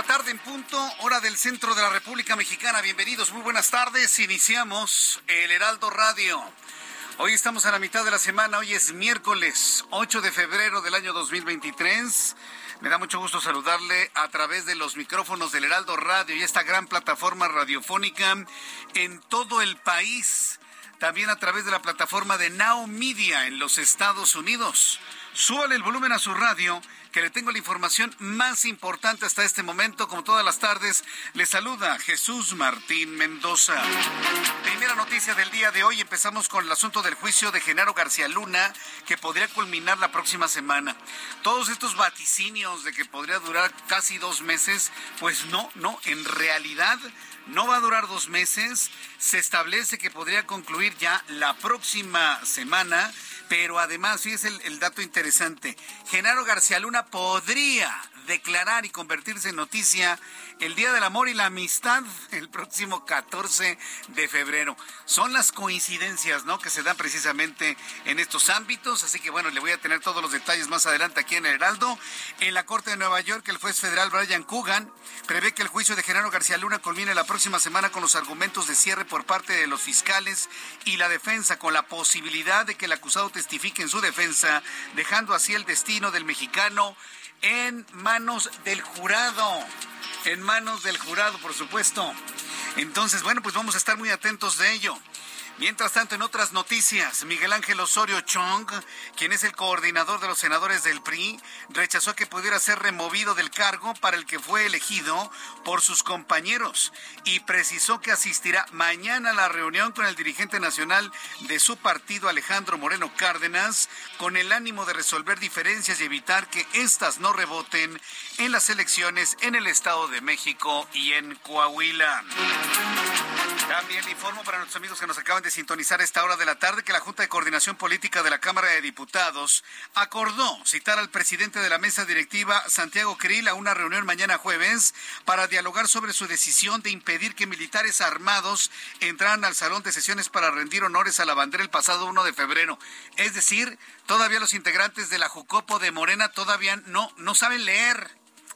La tarde en punto, hora del centro de la República Mexicana. Bienvenidos, muy buenas tardes. Iniciamos el Heraldo Radio. Hoy estamos a la mitad de la semana, hoy es miércoles 8 de febrero del año 2023. Me da mucho gusto saludarle a través de los micrófonos del Heraldo Radio y esta gran plataforma radiofónica en todo el país. También a través de la plataforma de Now Media en los Estados Unidos. Súbale el volumen a su radio, que le tengo la información más importante hasta este momento. Como todas las tardes, le saluda Jesús Martín Mendoza. Primera noticia del día de hoy. Empezamos con el asunto del juicio de Genaro García Luna, que podría culminar la próxima semana. Todos estos vaticinios de que podría durar casi dos meses, pues no, no, en realidad no va a durar dos meses. Se establece que podría concluir ya la próxima semana. Pero además, fíjese el, el dato interesante. Genaro García Luna podría declarar y convertirse en noticia el Día del Amor y la Amistad el próximo 14 de febrero. Son las coincidencias, ¿no? Que se dan precisamente en estos ámbitos. Así que bueno, le voy a tener todos los detalles más adelante aquí en el Heraldo. En la Corte de Nueva York, el juez federal Brian Coogan prevé que el juicio de Genaro García Luna culmine la próxima semana con los argumentos de cierre por parte de los fiscales y la defensa, con la posibilidad de que el acusado testifique en su defensa, dejando así el destino del mexicano en manos del jurado. En manos del jurado, por supuesto. Entonces, bueno, pues vamos a estar muy atentos de ello. Mientras tanto, en otras noticias, Miguel Ángel Osorio Chong, quien es el coordinador de los senadores del PRI, rechazó que pudiera ser removido del cargo para el que fue elegido por sus compañeros y precisó que asistirá mañana a la reunión con el dirigente nacional de su partido, Alejandro Moreno Cárdenas, con el ánimo de resolver diferencias y evitar que éstas no reboten en las elecciones en el Estado de México y en Coahuila. También informo para nuestros amigos que nos acaban de sintonizar esta hora de la tarde que la Junta de Coordinación Política de la Cámara de Diputados acordó citar al presidente de la mesa directiva, Santiago Krill, a una reunión mañana jueves para dialogar sobre su decisión de impedir que militares armados entraran al salón de sesiones para rendir honores a la bandera el pasado 1 de febrero. Es decir, todavía los integrantes de la Jucopo de Morena todavía no, no saben leer,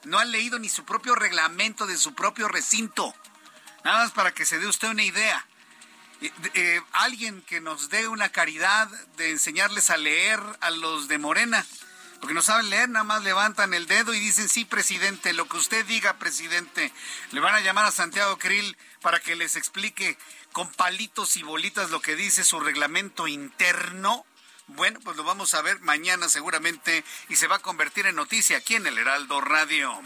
no han leído ni su propio reglamento de su propio recinto. Nada más para que se dé usted una idea. Eh, alguien que nos dé una caridad de enseñarles a leer a los de Morena. Porque no saben leer, nada más levantan el dedo y dicen, sí, presidente, lo que usted diga, presidente. Le van a llamar a Santiago Krill para que les explique con palitos y bolitas lo que dice su reglamento interno. Bueno, pues lo vamos a ver mañana seguramente y se va a convertir en noticia aquí en el Heraldo Radio.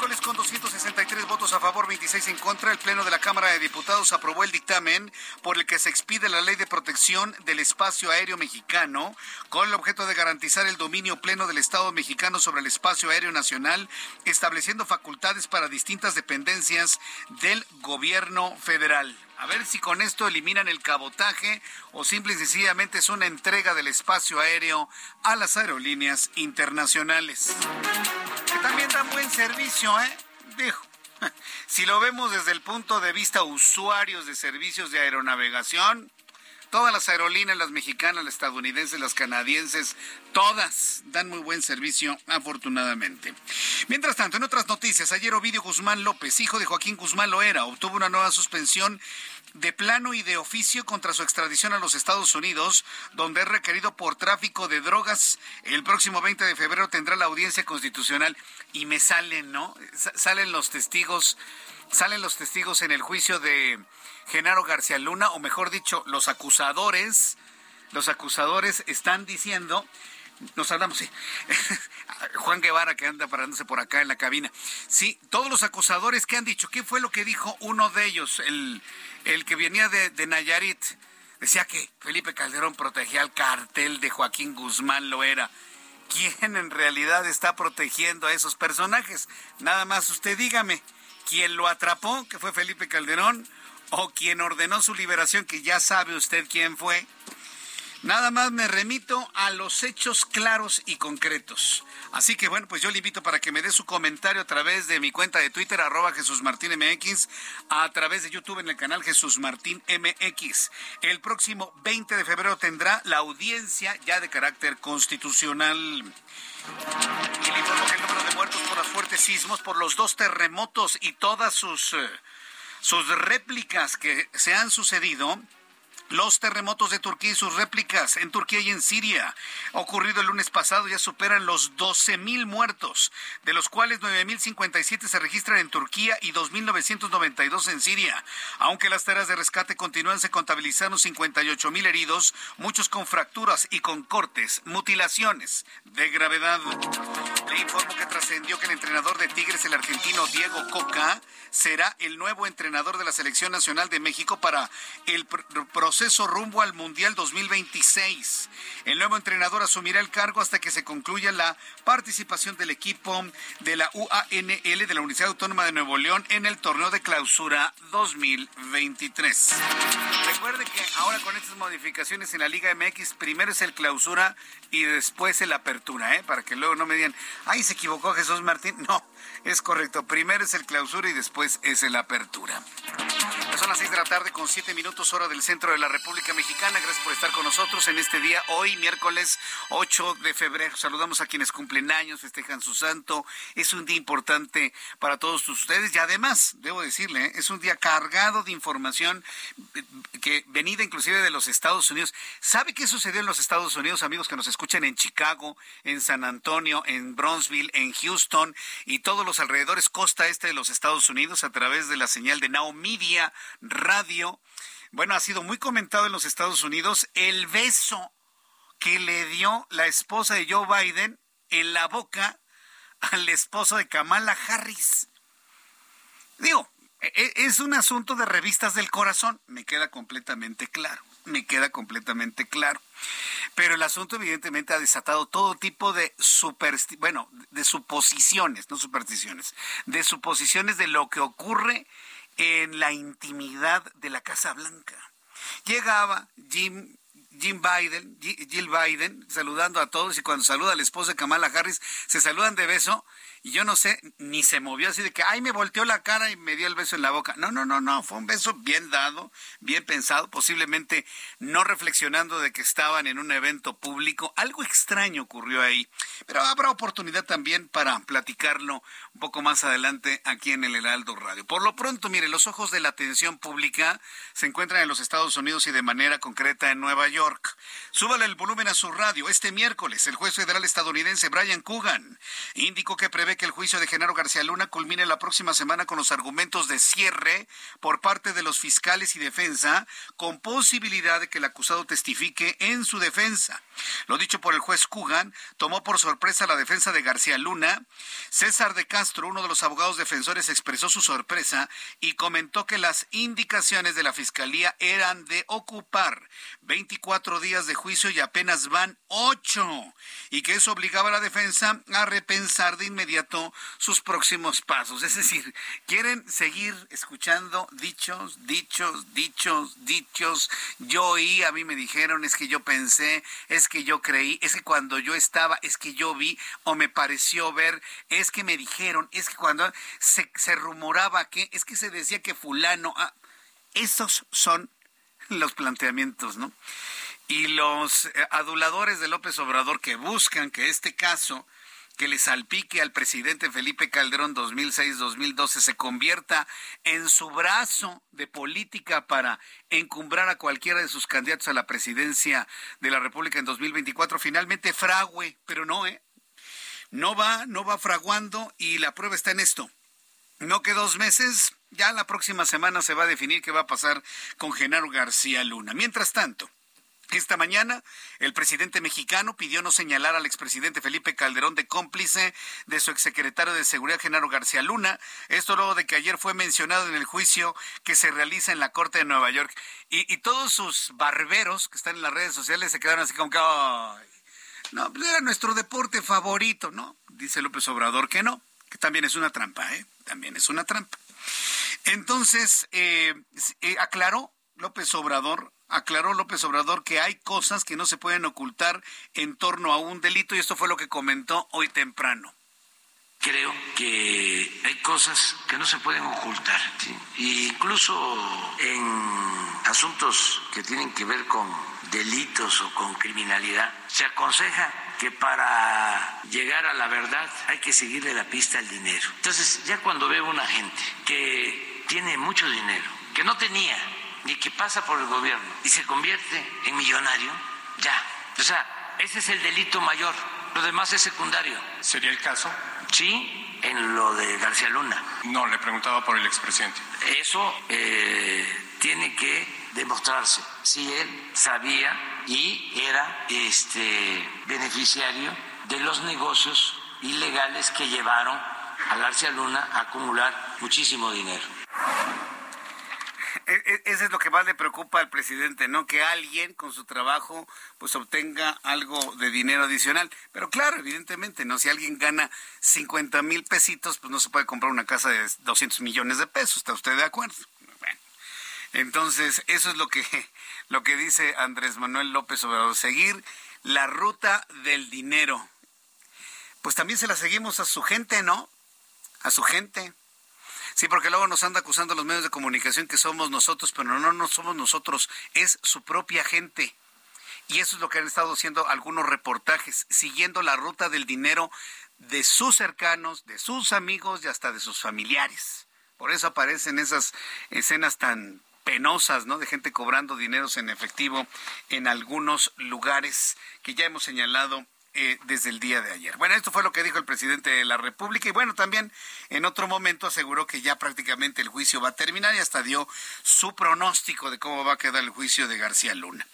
Miércoles, con 263 votos a favor, 26 en contra, el Pleno de la Cámara de Diputados aprobó el dictamen por el que se expide la Ley de Protección del Espacio Aéreo Mexicano, con el objeto de garantizar el dominio pleno del Estado mexicano sobre el espacio aéreo nacional, estableciendo facultades para distintas dependencias del gobierno federal. A ver si con esto eliminan el cabotaje o simple y sencillamente es una entrega del espacio aéreo a las aerolíneas internacionales. Que también dan buen servicio, ¿eh? Dijo. Si lo vemos desde el punto de vista usuarios de servicios de aeronavegación, Todas las aerolíneas, las mexicanas, las estadounidenses, las canadienses, todas dan muy buen servicio, afortunadamente. Mientras tanto, en otras noticias, ayer Ovidio Guzmán López, hijo de Joaquín Guzmán Loera, obtuvo una nueva suspensión de plano y de oficio contra su extradición a los Estados Unidos, donde es requerido por tráfico de drogas. El próximo 20 de febrero tendrá la audiencia constitucional y me salen, ¿no? Salen los testigos, salen los testigos en el juicio de Genaro García Luna, o mejor dicho, los acusadores, los acusadores están diciendo, nos hablamos, sí, Juan Guevara que anda parándose por acá en la cabina, sí, todos los acusadores que han dicho, ¿qué fue lo que dijo uno de ellos, el, el que venía de, de Nayarit? Decía que Felipe Calderón protegía al cartel de Joaquín Guzmán Loera. ¿Quién en realidad está protegiendo a esos personajes? Nada más usted dígame, ¿quién lo atrapó, que fue Felipe Calderón, o quien ordenó su liberación, que ya sabe usted quién fue. Nada más me remito a los hechos claros y concretos. Así que bueno, pues yo le invito para que me dé su comentario a través de mi cuenta de Twitter, arroba Jesús Martín MX, a través de YouTube en el canal Jesús Martín MX. El próximo 20 de febrero tendrá la audiencia ya de carácter constitucional. Y le que el número de muertos por los fuertes sismos, por los dos terremotos y todas sus... Eh, sus réplicas que se han sucedido los terremotos de Turquía y sus réplicas en Turquía y en Siria, ocurrido el lunes pasado, ya superan los 12.000 muertos, de los cuales 9.057 se registran en Turquía y 2.992 en Siria. Aunque las tareas de rescate continúan, se contabilizaron 58.000 heridos, muchos con fracturas y con cortes, mutilaciones de gravedad. Le informo que trascendió que el entrenador de Tigres, el argentino Diego Coca, será el nuevo entrenador de la Selección Nacional de México para el proceso rumbo al Mundial 2026. El nuevo entrenador asumirá el cargo hasta que se concluya la participación del equipo de la UANL de la Universidad Autónoma de Nuevo León en el torneo de clausura 2023. Recuerde que ahora con estas modificaciones en la Liga MX, primero es el clausura y después el apertura, ¿eh? para que luego no me digan, ay, se equivocó Jesús Martín. No, es correcto. Primero es el clausura y después es el apertura. Son las seis de la tarde con siete minutos hora del centro de la República Mexicana. Gracias por estar con nosotros en este día, hoy miércoles 8 de febrero. Saludamos a quienes cumplen años, festejan su santo. Es un día importante para todos ustedes y además, debo decirle, ¿eh? es un día cargado de información eh, que venida inclusive de los Estados Unidos. ¿Sabe qué sucedió en los Estados Unidos, amigos que nos escuchan en Chicago, en San Antonio, en Bronzeville, en Houston y todos los alrededores costa este de los Estados Unidos a través de la señal de Now Media Radio? Bueno, ha sido muy comentado en los Estados Unidos el beso que le dio la esposa de Joe Biden en la boca al esposo de Kamala Harris. Digo, e, e, es un asunto de revistas del corazón, me queda completamente claro, me queda completamente claro. Pero el asunto evidentemente ha desatado todo tipo de bueno, de suposiciones, no supersticiones, de suposiciones de lo que ocurre en la intimidad de la Casa Blanca. Llegaba Jim Jim Biden, Jill Biden, saludando a todos y cuando saluda a la esposa de Kamala Harris, se saludan de beso y yo no sé, ni se movió así de que, ay, me volteó la cara y me dio el beso en la boca. No, no, no, no, fue un beso bien dado, bien pensado, posiblemente no reflexionando de que estaban en un evento público. Algo extraño ocurrió ahí, pero habrá oportunidad también para platicarlo un poco más adelante aquí en el Heraldo Radio. Por lo pronto, mire, los ojos de la atención pública se encuentran en los Estados Unidos y de manera concreta en Nueva York. Súbale el volumen a su radio. Este miércoles, el juez federal estadounidense Brian Coogan indicó que prevé que el juicio de Genaro García Luna culmine la próxima semana con los argumentos de cierre por parte de los fiscales y defensa, con posibilidad de que el acusado testifique en su defensa. Lo dicho por el juez Kugan tomó por sorpresa la defensa de García Luna. César de Castro, uno de los abogados defensores, expresó su sorpresa y comentó que las indicaciones de la fiscalía eran de ocupar 24 días de juicio y apenas van 8, y que eso obligaba a la defensa a repensar de inmediato sus próximos pasos. Es decir, quieren seguir escuchando dichos, dichos, dichos, dichos. Yo oí, a mí me dijeron, es que yo pensé, es que yo creí, es que cuando yo estaba, es que yo vi o me pareció ver, es que me dijeron, es que cuando se, se rumoraba que, es que se decía que fulano, ah, esos son los planteamientos, ¿no? Y los eh, aduladores de López Obrador que buscan que este caso que le salpique al presidente Felipe Calderón 2006-2012 se convierta en su brazo de política para encumbrar a cualquiera de sus candidatos a la presidencia de la República en 2024, finalmente fragüe, pero no, ¿eh? No va, no va fraguando y la prueba está en esto. No que dos meses, ya la próxima semana se va a definir qué va a pasar con Genaro García Luna. Mientras tanto, esta mañana, el presidente mexicano pidió no señalar al expresidente Felipe Calderón de cómplice de su exsecretario de Seguridad, Genaro García Luna. Esto luego de que ayer fue mencionado en el juicio que se realiza en la Corte de Nueva York. Y, todos sus barberos que están en las redes sociales se quedaron así como que, no, pues era nuestro deporte favorito, ¿no? Dice López Obrador que no, que también es una trampa, ¿eh? También es una trampa. Entonces, eh, eh, aclaró López Obrador aclaró López Obrador que hay cosas que no se pueden ocultar en torno a un delito y esto fue lo que comentó hoy temprano. Creo que hay cosas que no se pueden ocultar, incluso en asuntos que tienen que ver con delitos o con criminalidad, se aconseja que para llegar a la verdad hay que seguirle la pista al dinero. Entonces, ya cuando veo una gente que tiene mucho dinero, que no tenía y que pasa por el gobierno y se convierte en millonario, ya. O sea, ese es el delito mayor. Lo demás es secundario. ¿Sería el caso? Sí, en lo de García Luna. No, le preguntaba por el expresidente. Eso eh, tiene que demostrarse si él sabía y era este beneficiario de los negocios ilegales que llevaron a García Luna a acumular muchísimo dinero. E, e, Eso es lo que más le preocupa al presidente, ¿no? Que alguien con su trabajo pues obtenga algo de dinero adicional. Pero claro, evidentemente, ¿no? Si alguien gana 50 mil pesitos, pues no se puede comprar una casa de 200 millones de pesos. ¿Está usted de acuerdo? Bueno. Entonces, eso es lo que, lo que dice Andrés Manuel López Obrador. Seguir la ruta del dinero. Pues también se la seguimos a su gente, ¿no? A su gente. Sí, porque luego nos anda acusando los medios de comunicación que somos nosotros, pero no, no somos nosotros, es su propia gente. Y eso es lo que han estado haciendo algunos reportajes, siguiendo la ruta del dinero de sus cercanos, de sus amigos y hasta de sus familiares. Por eso aparecen esas escenas tan penosas, ¿no? De gente cobrando dineros en efectivo en algunos lugares que ya hemos señalado eh, desde el día de ayer. Bueno, esto fue lo que dijo el presidente de la República y bueno, también en otro momento aseguró que ya prácticamente el juicio va a terminar y hasta dio su pronóstico de cómo va a quedar el juicio de García Luna.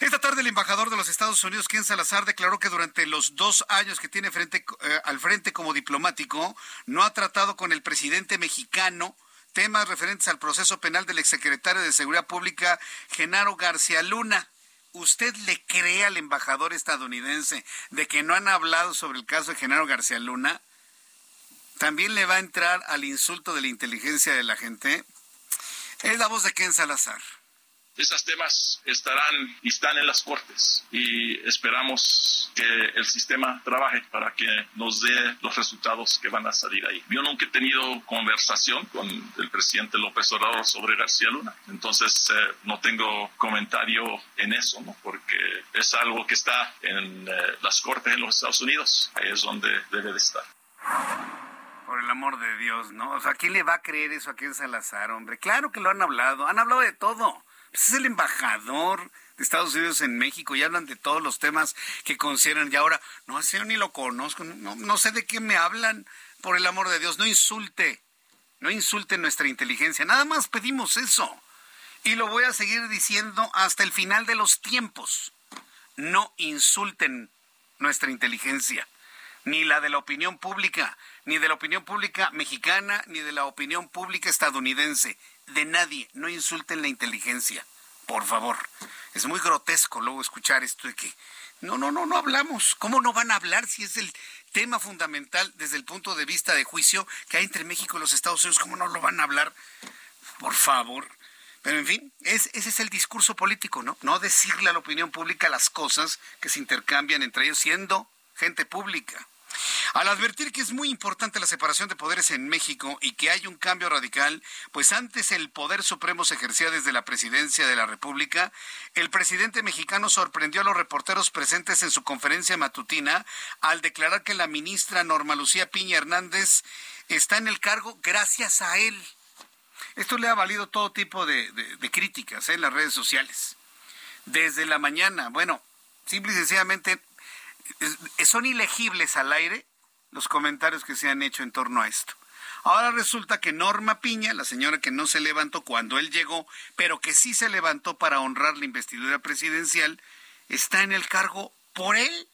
Esta tarde el embajador de los Estados Unidos, Ken Salazar, declaró que durante los dos años que tiene frente, eh, al frente como diplomático, no ha tratado con el presidente mexicano temas referentes al proceso penal del exsecretario de Seguridad Pública, Genaro García Luna. ¿Usted le cree al embajador estadounidense de que no han hablado sobre el caso de Genaro García Luna? ¿También le va a entrar al insulto de la inteligencia de la gente? Es la voz de Ken Salazar. Esos temas estarán y están en las cortes y esperamos que el sistema trabaje para que nos dé los resultados que van a salir ahí. Yo nunca he tenido conversación con el presidente López Obrador sobre García Luna, entonces eh, no tengo comentario en eso, ¿no? porque es algo que está en eh, las cortes en los Estados Unidos, ahí es donde debe de estar. Por el amor de Dios, ¿no? O sea, ¿quién le va a creer eso a quién Salazar, hombre? Claro que lo han hablado, han hablado de todo es el embajador de Estados Unidos en México y hablan de todos los temas que consideran. Y ahora, no, sé, ni lo conozco, no, no sé de qué me hablan. Por el amor de Dios, no insulte, no insulte nuestra inteligencia. Nada más pedimos eso. Y lo voy a seguir diciendo hasta el final de los tiempos. No insulten nuestra inteligencia, ni la de la opinión pública, ni de la opinión pública mexicana, ni de la opinión pública estadounidense de nadie. No insulten la inteligencia, por favor. Es muy grotesco luego escuchar esto de que no, no, no, no hablamos. ¿Cómo no van a hablar si es el tema fundamental desde el punto de vista de juicio que hay entre México y los Estados Unidos? ¿Cómo no lo van a hablar? Por favor. Pero en fin, ese es el discurso político, ¿no? No decirle a la opinión pública las cosas que se intercambian entre ellos siendo gente pública. Al advertir que es muy importante la separación de poderes en México y que hay un cambio radical, pues antes el poder supremo se ejercía desde la presidencia de la República, el presidente mexicano sorprendió a los reporteros presentes en su conferencia matutina al declarar que la ministra Norma Lucía Piña Hernández está en el cargo gracias a él. Esto le ha valido todo tipo de, críticas ¿eh? en las redes sociales. Desde la mañana, bueno, simple y sencillamente son ilegibles al aire los comentarios que se han hecho en torno a esto. Ahora resulta que Norma Piña, la señora que no se levantó cuando él llegó, pero que sí se levantó para honrar la investidura presidencial, está en el cargo por él.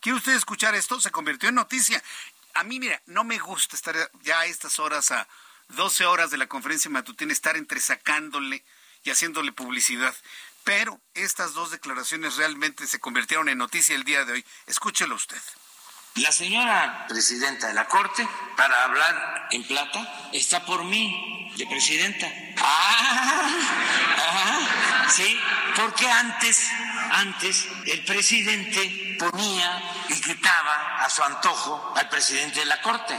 ¿Quiere usted escuchar esto? Se convirtió en noticia. A mí, mira, no me gusta estar ya a estas horas, a 12 horas de la conferencia matutina, estar entresacándole y haciéndole publicidad. Pero estas dos declaraciones realmente se convirtieron en noticia el día de hoy. Escúchelo usted. La señora presidenta de la Corte, para hablar en plata, está por mí, de presidenta. Ah, sí, porque antes, antes el presidente ponía y quitaba a su antojo al presidente de la Corte.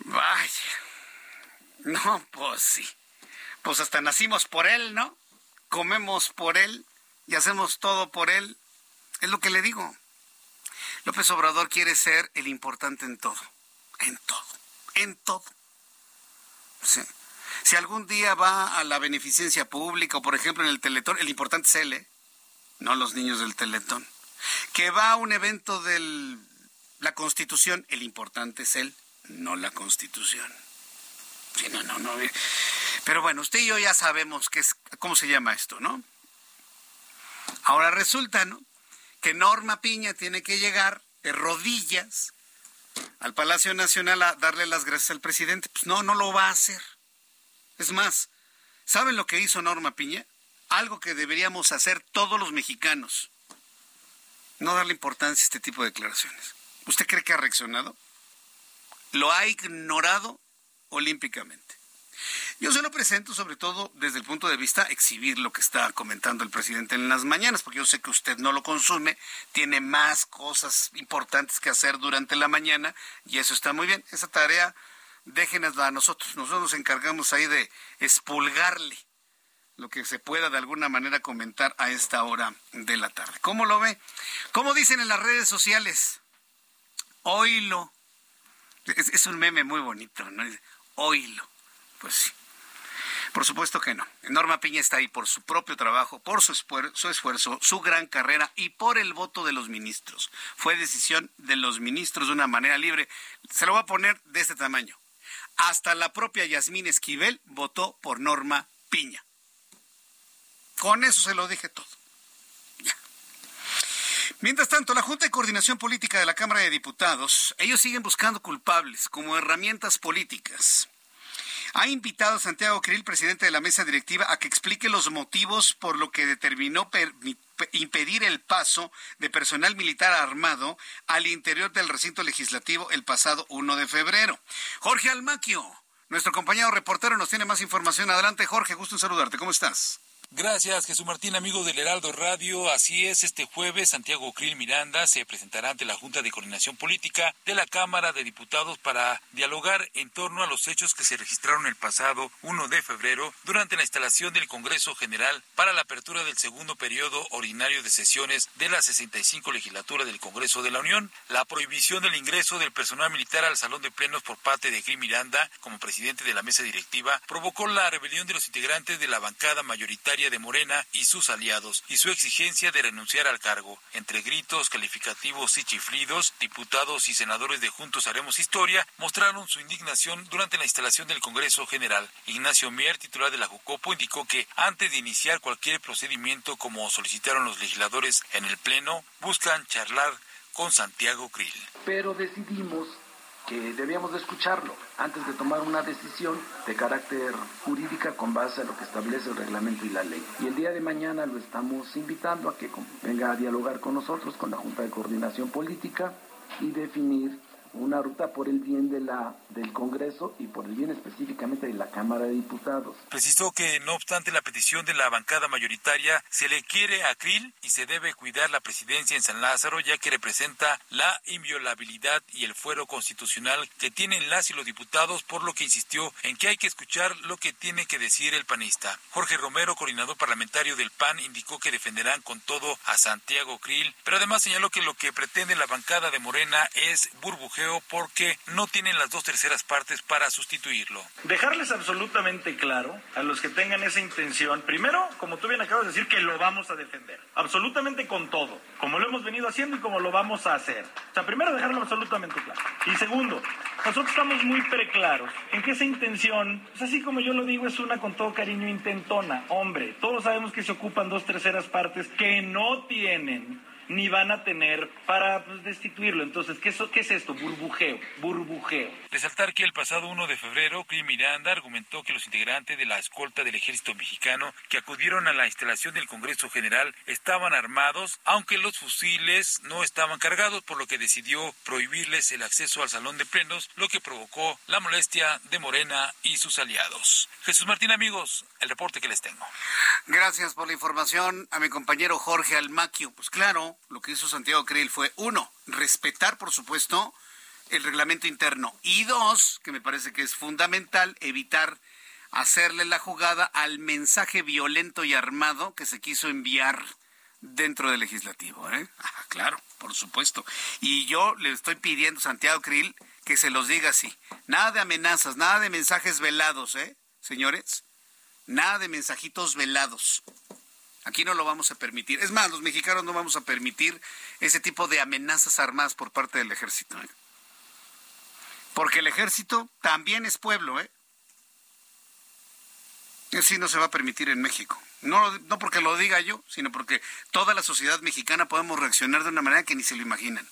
Vaya. No, pues sí. Pues hasta nacimos por él, ¿no? Comemos por él y hacemos todo por él es lo que le digo. López Obrador quiere ser el importante en todo, en todo, en todo. Si algún día va a la beneficencia pública o por ejemplo en el Teletón, el importante es él, ¿eh? no los niños del Teletón. Que va a un evento de la Constitución, el importante es él, no la Constitución. Sí, no, no, no. Pero bueno, usted y yo ya sabemos qué es, cómo se llama esto, ¿no? Ahora resulta, ¿no? que Norma Piña tiene que llegar de rodillas al Palacio Nacional a darle las gracias al presidente. Pues no, no lo va a hacer. Es más, ¿saben lo que hizo Norma Piña? Algo que deberíamos hacer todos los mexicanos. No darle importancia a este tipo de declaraciones. ¿Usted cree que ha reaccionado? Lo ha ignorado olímpicamente. Yo se lo presento sobre todo desde el punto de vista exhibir lo que está comentando el presidente en las mañanas, porque yo sé que usted no lo consume, tiene más cosas importantes que hacer durante la mañana y eso está muy bien. Esa tarea déjenosla a nosotros. Nosotros nos encargamos ahí de expulgarle lo que se pueda de alguna manera comentar a esta hora de la tarde. ¿Cómo lo ve? ¿Cómo dicen en las redes sociales? Oílo. Es, es un meme muy bonito, ¿no? Oílo. Pues sí. Por supuesto que no. Norma Piña está ahí por su propio trabajo, por su, su, esfuerzo, su gran carrera y por el voto de los ministros. Fue decisión de los ministros de una manera libre. Se lo voy a poner de este tamaño. Hasta la propia Yasmín Esquivel votó por Norma Piña. Con eso se lo dije todo. Mientras tanto, la Junta de Coordinación Política de la Cámara de Diputados, ellos siguen buscando culpables como herramientas políticas ha invitado a Santiago Krill, presidente de la mesa directiva, a que explique los motivos por lo que determinó impedir el paso de personal militar armado al interior del recinto legislativo el pasado 1 de febrero. Jorge Almaquio, nuestro compañero reportero, nos tiene más información. Adelante, Jorge, gusto en saludarte. ¿Cómo estás? Gracias, Jesús Martín, amigo del Heraldo Radio. Así es, este jueves Santiago Krill Miranda se presentará ante la Junta de Coordinación Política de la Cámara de Diputados para dialogar en torno a los hechos que se registraron el pasado 1 de febrero durante la instalación del Congreso General para la apertura del segundo periodo ordinario de sesiones de la 65 legislatura del Congreso de la Unión. La prohibición del ingreso del personal militar al Salón de Plenos por parte de Krill Miranda como presidente de la mesa directiva provocó la rebelión de los integrantes de la bancada mayoritaria de Morena y sus aliados y su exigencia de renunciar al cargo. Entre gritos, calificativos y chiflidos, diputados y senadores de Juntos Haremos Historia mostraron su indignación durante la instalación del Congreso General. Ignacio Mier, titular de la Jucopo, indicó que antes de iniciar cualquier procedimiento como solicitaron los legisladores en el Pleno, buscan charlar con Santiago Krill. Pero decidimos que debíamos de escucharlo antes de tomar una decisión de carácter jurídica con base a lo que establece el reglamento y la ley. Y el día de mañana lo estamos invitando a que venga a dialogar con nosotros, con la Junta de Coordinación Política y definir una ruta por el bien del Congreso y por el bien específicamente de la Cámara de Diputados. Precisó que, no obstante la petición de la bancada mayoritaria, se le quiere a Krill y se debe cuidar la presidencia en San Lázaro, ya que representa la inviolabilidad y el fuero constitucional que tienen las y los diputados, por lo que insistió en que hay que escuchar lo que tiene que decir el panista. Jorge Romero, coordinador parlamentario del PAN, indicó que defenderán con todo a Santiago Krill, pero además señaló que lo que pretende la bancada de Morena es burbujeo porque no tienen las dos terceras partes para sustituirlo. Dejarles absolutamente claro a los que tengan esa intención, primero, como tú bien acabas de decir, que lo vamos a defender, absolutamente con todo, como lo hemos venido haciendo y como lo vamos a hacer. O sea, primero dejarlo absolutamente claro. Y segundo, nosotros estamos muy preclaros en que esa intención, pues así como yo lo digo, es una con todo cariño intentona. Hombre, todos sabemos que se ocupan dos terceras partes que no tienen ni van a tener para pues, destituirlo. Entonces, ¿qué, ¿qué es esto? Burbujeo, burbujeo. Resaltar que el pasado 1 de febrero, Cri Miranda argumentó que los integrantes de la escolta del ejército mexicano que acudieron a la instalación del Congreso General estaban armados, aunque los fusiles no estaban cargados, por lo que decidió prohibirles el acceso al salón de plenos, lo que provocó la molestia de Morena y sus aliados. Jesús Martín, amigos, el reporte que les tengo. Gracias por la información a mi compañero Jorge Almaquio. Pues claro, lo que hizo Santiago Krill fue, uno, respetar, por supuesto, el reglamento interno. Y dos, que me parece que es fundamental, evitar hacerle la jugada al mensaje violento y armado que se quiso enviar dentro del legislativo. ¿eh? Ah, claro, por supuesto. Y yo le estoy pidiendo Santiago Krill que se los diga así. Nada de amenazas, nada de mensajes velados, ¿eh? Señores, nada de mensajitos velados. Aquí no lo vamos a permitir. Es más, los mexicanos no vamos a permitir ese tipo de amenazas armadas por parte del ejército. ¿eh? Porque el ejército también es pueblo, ¿eh? Así no se va a permitir en México. No, no porque lo diga yo, sino porque toda la sociedad mexicana podemos reaccionar de una manera que ni se lo imaginan.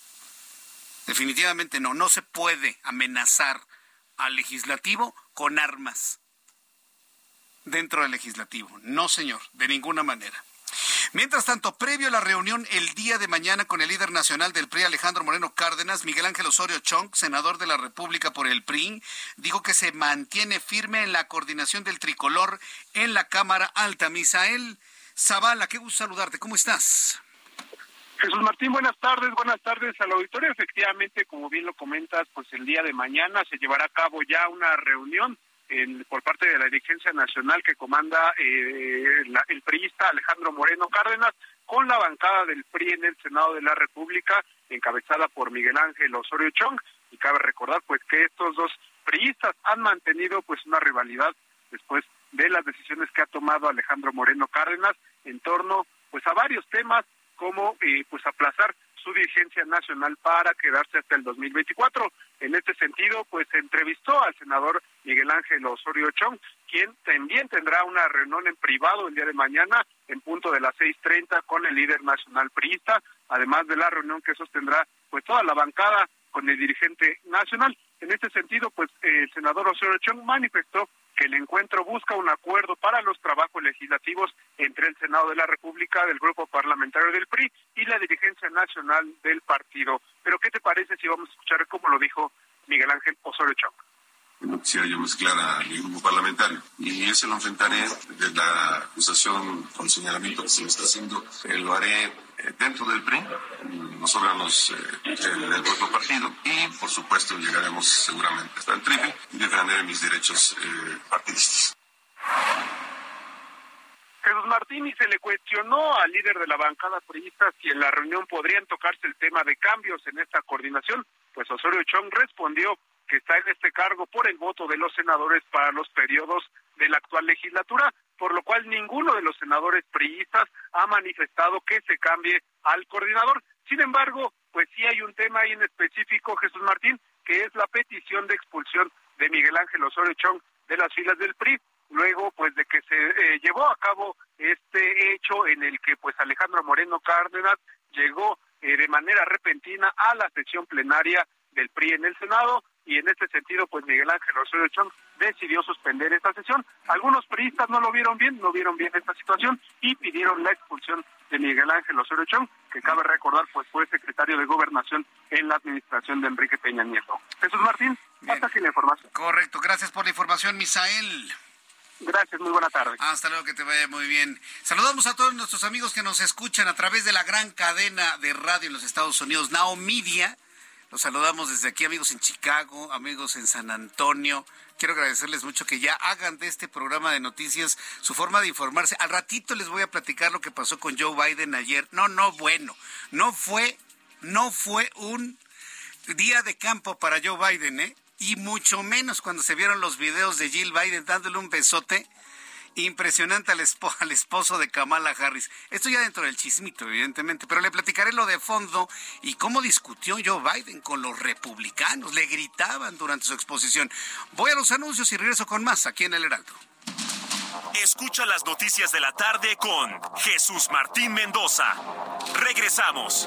Definitivamente no, no se puede amenazar al legislativo con armas dentro del legislativo. No, señor, de ninguna manera. Mientras tanto, previo a la reunión el día de mañana con el líder nacional del PRI, Alejandro Moreno Cárdenas, Miguel Ángel Osorio Chong, senador de la República por el PRI, dijo que se mantiene firme en la coordinación del tricolor en la Cámara Alta. Misael Zavala, qué gusto saludarte. ¿Cómo estás? Jesús Martín, buenas tardes, buenas tardes al auditorio. Efectivamente, como bien lo comentas, pues el día de mañana se llevará a cabo ya una reunión por parte de la dirigencia nacional que comanda eh, el priista Alejandro Moreno Cárdenas con la bancada del PRI en el Senado de la República, encabezada por Miguel Ángel Osorio Chong. Y cabe recordar pues que estos dos priistas han mantenido pues una rivalidad después de las decisiones que ha tomado Alejandro Moreno Cárdenas en torno pues a varios temas como eh, pues aplazar su dirigencia nacional para quedarse hasta el 2024. En este sentido, pues entrevistó al senador Miguel Ángel Osorio Chong, quien también tendrá una reunión en privado el día de mañana en punto de las 6.30 con el líder nacional priista, además de la reunión que sostendrá pues toda la bancada con el dirigente nacional. En este sentido, pues el senador Osorio Chong manifestó que el encuentro busca un acuerdo para los trabajos legislativos entre el Senado de la República, del Grupo Parlamentario del PRI y la dirigencia nacional del partido. Pero, ¿qué te parece si vamos a escuchar cómo lo dijo Miguel Ángel Osorio Chong? No quisiera yo mezclar a mi grupo parlamentario. Y ese lo enfrentaré de la acusación con señalamiento que se me está haciendo. Eh, lo haré eh, dentro del PRI, los órganos eh, del propio partido y, por supuesto, llegaremos seguramente hasta el TRI y defenderé mis derechos partidistas. Jesús Martín y se le cuestionó al líder de la bancada priista si en la reunión podrían tocarse el tema de cambios en esta coordinación, pues Osorio Chong respondió que está en este cargo por el voto de los senadores para los periodos de la actual legislatura, por lo cual ninguno de los senadores priistas ha manifestado que se cambie al coordinador. Sin embargo, pues sí hay un tema ahí en específico, Jesús Martín, que es la petición de expulsión de Miguel Ángel Osorio Chong de las filas del PRI, luego pues de que se eh, llevó a cabo este hecho en el que pues Alejandro Moreno Cárdenas llegó eh, de manera repentina a la sesión plenaria del PRI en el Senado, y en este sentido, pues Miguel Ángel Osorio Chong decidió suspender esta sesión. Algunos periodistas no lo vieron bien, no vieron bien esta situación y pidieron la expulsión de Miguel Ángel Osorio Chong, que cabe recordar, pues fue secretario de Gobernación en la administración de Enrique Peña Nieto. Jesús Martín, hasta aquí la información. Correcto, gracias por la información, Misael. Gracias, muy buena tarde. Hasta luego, que te vaya muy bien. Saludamos a todos nuestros amigos que nos escuchan a través de la gran cadena de radio en los Estados Unidos, Now Media. Los saludamos desde aquí, amigos en Chicago, amigos en San Antonio. Quiero agradecerles mucho que ya hagan de este programa de noticias su forma de informarse. Al ratito les voy a platicar lo que pasó con Joe Biden ayer. No, no, bueno, no fue, no fue un día de campo para Joe Biden, ¿eh? y mucho menos cuando se vieron los videos de Jill Biden dándole un besote impresionante al, esposo de Kamala Harris. Esto ya dentro del chismito, evidentemente, pero le platicaré lo de fondo y cómo discutió Joe Biden con los republicanos. Le gritaban durante su exposición. Voy a los anuncios y regreso con más aquí en el Heraldo. Escucha las noticias de la tarde con Jesús Martín Mendoza. Regresamos.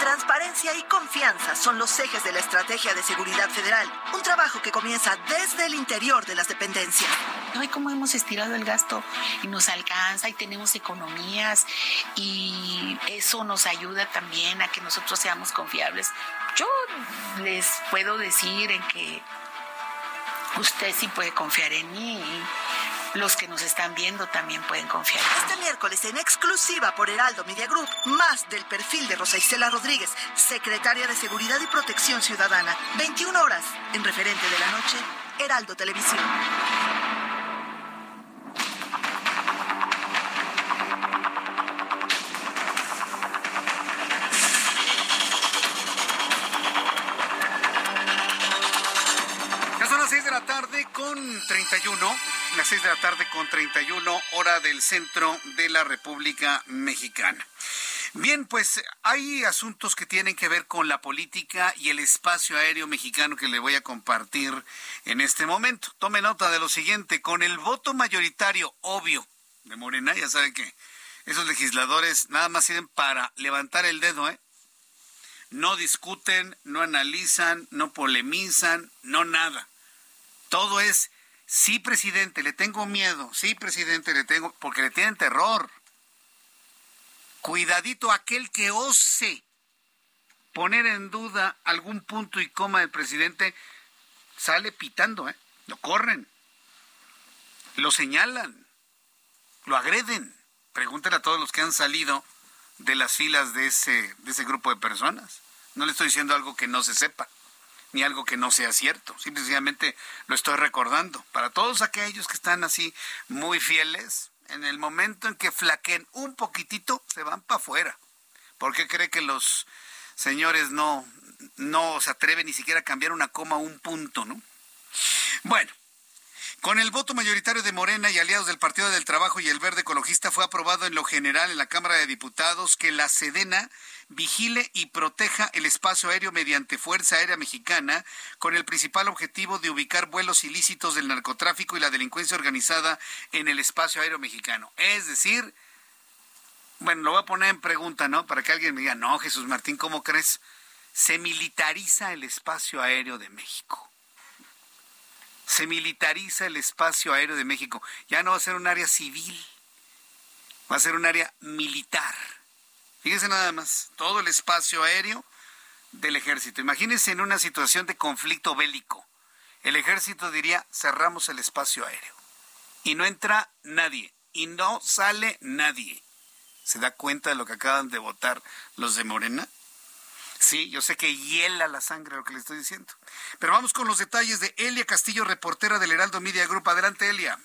Transparencia y confianza son los ejes de la Estrategia de Seguridad Federal, un trabajo que comienza desde el interior de las dependencias. Hoy cómo hemos estirado el gasto y nos alcanza y tenemos economías y eso nos ayuda también a que nosotros seamos confiables. Yo les puedo decir en que usted sí puede confiar en mí los que nos están viendo también pueden confiar. Este miércoles en exclusiva por Heraldo Media Group, más del perfil de Rosa Isela Rodríguez, secretaria de Seguridad y Protección Ciudadana. 21 horas en referente de la noche, Heraldo Televisión. Ya son las 6 de la tarde con 31 las 6 de la tarde con 31 hora del centro de la República Mexicana. Bien, pues hay asuntos que tienen que ver con la política y el espacio aéreo mexicano que le voy a compartir en este momento. Tome nota de lo siguiente, con el voto mayoritario obvio de Morena, ya sabe que esos legisladores nada más sirven para levantar el dedo, ¿eh? No discuten, no analizan, no polemizan, no nada. Todo es Sí, presidente, le tengo miedo. Sí, presidente, le tengo, porque le tienen terror. Cuidadito aquel que ose poner en duda algún punto y coma del presidente, sale pitando, ¿eh? Lo corren, lo señalan, lo agreden. Pregúntenle a todos los que han salido de las filas de ese, de ese grupo de personas. No le estoy diciendo algo que no se sepa ni algo que no sea cierto. Simplemente lo estoy recordando. Para todos aquellos que están así muy fieles, en el momento en que flaqueen un poquitito, se van para afuera. ¿Por qué cree que los señores no, no se atreven ni siquiera a cambiar una coma un punto, no? Bueno, con el voto mayoritario de Morena y aliados del Partido del Trabajo y el Verde Ecologista fue aprobado en lo general en la Cámara de Diputados que la Sedena vigile y proteja el espacio aéreo mediante Fuerza Aérea Mexicana con el principal objetivo de ubicar vuelos ilícitos del narcotráfico y la delincuencia organizada en el espacio aéreo mexicano. Es decir, bueno, lo voy a poner en pregunta, ¿no? Para que alguien me diga, no, Jesús Martín, ¿cómo crees? Se militariza el espacio aéreo de México. Se militariza el espacio aéreo de México. Ya no va a ser un área civil, va a ser un área militar. Fíjense nada más, todo el espacio aéreo del ejército. Imagínense en una situación de conflicto bélico. El ejército diría, cerramos el espacio aéreo. Y no entra nadie. Y no sale nadie. ¿Se da cuenta de lo que acaban de votar los de Morena? Sí, yo sé que hiela la sangre lo que le estoy diciendo. Pero vamos con los detalles de Elia Castillo, reportera del Heraldo Media Group. Adelante, Elia.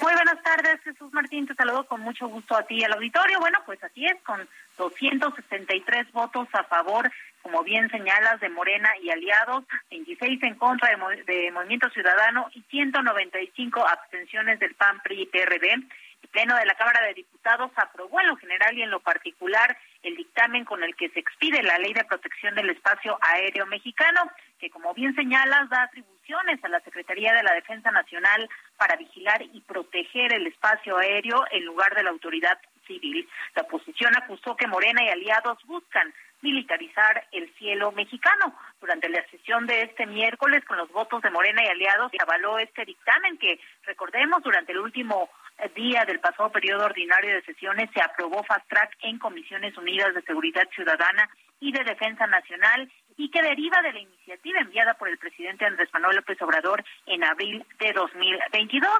Muy buenas tardes, Jesús Martín. Te saludo con mucho gusto a ti y al auditorio. Bueno, pues así es, con 263 votos a favor, como bien señalas, de Morena y aliados, 26 en contra de, Movimiento Ciudadano y 195 abstenciones del PAN, PRI y PRD. El Pleno de la Cámara de Diputados aprobó en lo general y en lo particular el dictamen con el que se expide la Ley de Protección del Espacio Aéreo Mexicano, que como bien señalas da atribuciones a la Secretaría de la Defensa Nacional para vigilar y proteger el espacio aéreo en lugar de la autoridad civil. La oposición acusó que Morena y aliados buscan militarizar el cielo mexicano. Durante la sesión de este miércoles, con los votos de Morena y aliados, se avaló este dictamen que, recordemos, durante el último día del pasado periodo ordinario de sesiones se aprobó Fast Track en Comisiones Unidas de Seguridad Ciudadana y de Defensa Nacional y que deriva de la iniciativa enviada por el presidente Andrés Manuel López Obrador en abril de 2022.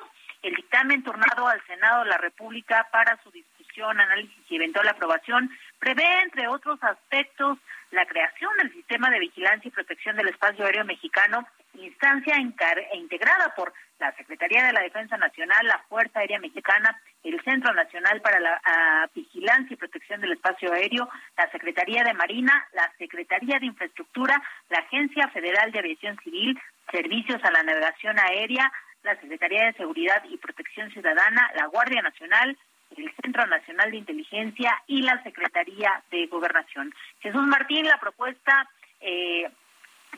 El dictamen turnado al Senado de la República para su discusión, análisis y eventual aprobación prevé, entre otros aspectos, la creación del Sistema de Vigilancia y Protección del Espacio Aéreo Mexicano, instancia e integrada por la Secretaría de la Defensa Nacional, la Fuerza Aérea Mexicana, el Centro Nacional para la Vigilancia y Protección del Espacio Aéreo, la Secretaría de Marina, la Secretaría de Infraestructura, la Agencia Federal de Aviación Civil, Servicios a la Navegación Aérea, la Secretaría de Seguridad y Protección Ciudadana, la Guardia Nacional, el Centro Nacional de Inteligencia y la Secretaría de Gobernación. Jesús Martín, la propuesta eh,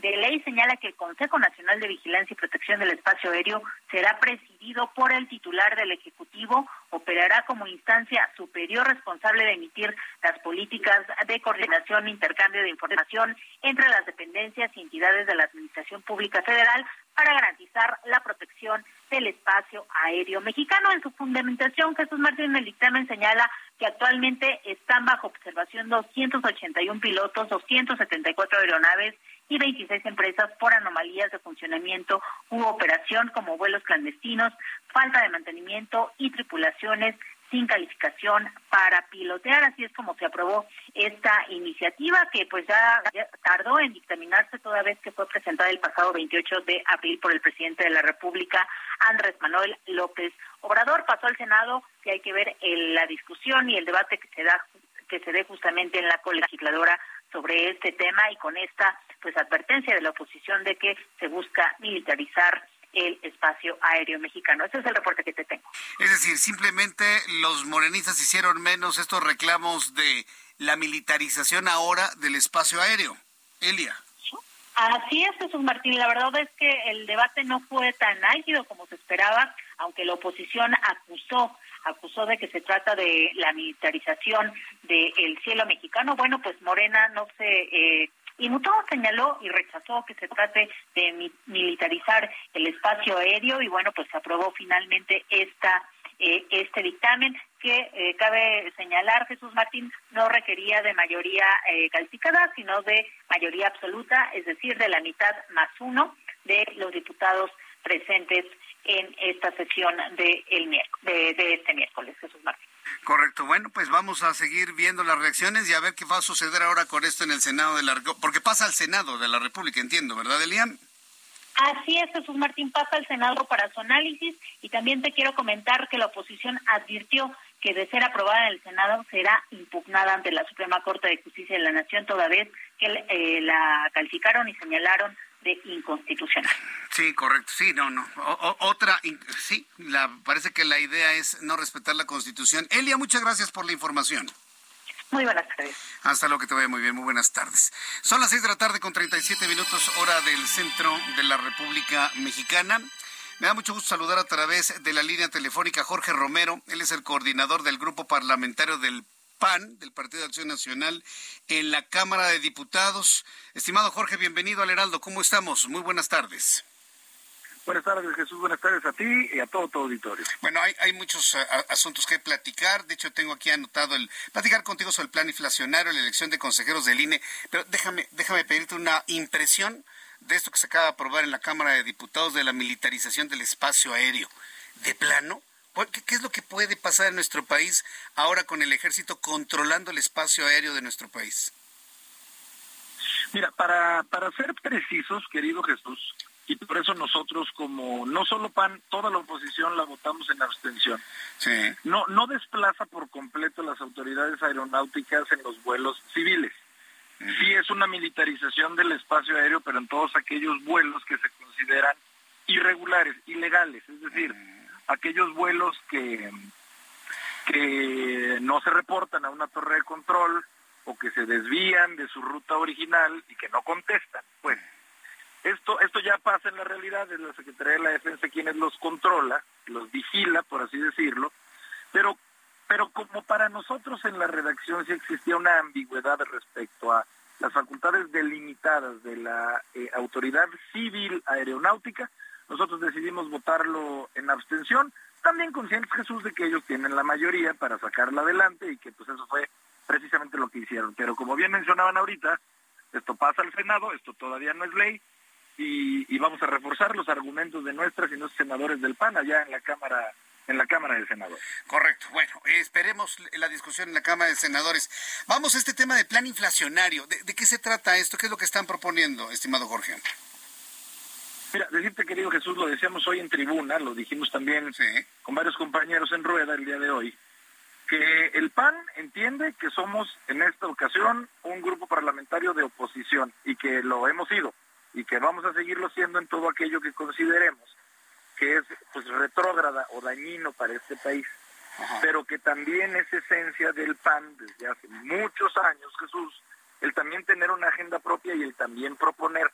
de ley señala que el Consejo Nacional de Vigilancia y Protección del Espacio Aéreo será presidido por el titular del Ejecutivo, operará como instancia superior responsable de emitir las políticas de coordinación e intercambio de información entre las dependencias y entidades de la Administración Pública Federal para garantizar la protección del espacio aéreo mexicano. En su fundamentación, Jesús Martín, el dictamen señala que actualmente están bajo observación 281 pilotos, 274 aeronaves y 26 empresas por anomalías de funcionamiento u operación como vuelos clandestinos, falta de mantenimiento y tripulaciones sin calificación para pilotear. Así es como se aprobó esta iniciativa que pues ya, tardó en dictaminarse toda vez que fue presentada el pasado 28 de abril por el presidente de la República, Andrés Manuel López Obrador. Pasó al Senado y hay que ver la discusión y el debate que se da que se dé justamente en la colegisladora sobre este tema y con esta pues advertencia de la oposición de que se busca militarizar el espacio aéreo mexicano. Ese es el reporte que te tengo. Es decir, simplemente los morenistas hicieron menos estos reclamos de la militarización ahora del espacio aéreo. Elia. Así es, Jesús Martín. La verdad es que el debate no fue tan álgido como se esperaba, aunque la oposición acusó acusó de que se trata de la militarización del cielo mexicano. Bueno, pues Morena no se eh, Inmutó señaló y rechazó que se trate de militarizar el espacio aéreo y bueno, pues se aprobó finalmente esta eh, este dictamen que eh, cabe señalar, Jesús Martín, no requería de mayoría eh, calificada, sino de mayoría absoluta, es decir, de la mitad más uno de los diputados presentes en esta sesión de, el, de, de este miércoles, Jesús Martín. Correcto. Bueno, pues vamos a seguir viendo las reacciones y a ver qué va a suceder ahora con esto en el Senado de la porque pasa al Senado de la República, entiendo, ¿verdad, Elian? Así es, Jesús Martín pasa al Senado para su análisis y también te quiero comentar que la oposición advirtió que de ser aprobada en el Senado será impugnada ante la Suprema Corte de Justicia de la Nación toda vez que eh, la calificaron y señalaron de inconstitucional. Sí, correcto. Sí, no, no. otra, sí, la, parece que la idea es no respetar la Constitución. Elia, muchas gracias por la información. Muy buenas tardes. Hasta luego, que te vaya muy bien. Muy buenas tardes. Son las seis de la tarde con 37 minutos, hora del centro de la República Mexicana. Me da mucho gusto saludar a través de la línea telefónica Jorge Romero. Él es el coordinador del grupo parlamentario del PAN, del Partido de Acción Nacional, en la Cámara de Diputados. Estimado Jorge, bienvenido al Heraldo. ¿Cómo estamos? Muy buenas tardes. Buenas tardes, Jesús. Buenas tardes a ti y a todo tu auditorio. Bueno, hay, hay muchos asuntos que platicar. De hecho, tengo aquí anotado el platicar contigo sobre el plan inflacionario, la elección de consejeros del INE. Pero déjame, déjame pedirte una impresión de esto que se acaba de aprobar en la Cámara de Diputados de la militarización del espacio aéreo. ¿De plano? ¿Qué, ¿Qué, es lo que puede pasar en nuestro país ahora con el ejército controlando el espacio aéreo de nuestro país? Mira, para, para ser precisos, querido Jesús, y por eso nosotros como no solo PAN, toda la oposición la votamos en abstención. Sí. No, no desplaza por completo las autoridades aeronáuticas en los vuelos civiles. Sí es una militarización del espacio aéreo, pero en todos aquellos vuelos que se consideran irregulares, ilegales, es decir, aquellos vuelos que, que no se reportan a una torre de control o que se desvían de su ruta original y que no contestan. Pues esto, esto ya pasa en la realidad, es la Secretaría de la Defensa quienes los controla, los vigila, por así decirlo, pero, pero como para nosotros en la redacción sí existía una ambigüedad respecto a las facultades delimitadas de la eh, Autoridad Civil Aeronáutica, nosotros decidimos votarlo en abstención, también conscientes Jesús de que ellos tienen la mayoría para sacarla adelante y que pues eso fue precisamente lo que hicieron. Pero como bien mencionaban ahorita, esto pasa al Senado, esto todavía no es ley, y, vamos a reforzar los argumentos de nuestras y nuestros senadores del PAN allá en la Cámara en la Cámara de Senadores. Correcto. Bueno, esperemos la discusión en la Cámara de Senadores. Vamos a este tema de plan inflacionario. ¿De, de qué se trata esto? ¿Qué es lo que están proponiendo, estimado Jorge? Mira, decirte, querido Jesús, lo decíamos hoy en tribuna, lo dijimos también sí. con varios compañeros en rueda el día de hoy, que el PAN entiende que somos en esta ocasión un grupo parlamentario de oposición y que lo hemos sido y que vamos a seguirlo siendo en todo aquello que consideremos que es pues retrógrada o dañino para este país, Ajá. pero que también es esencia del PAN desde hace muchos años, Jesús, el también tener una agenda propia y el también proponer.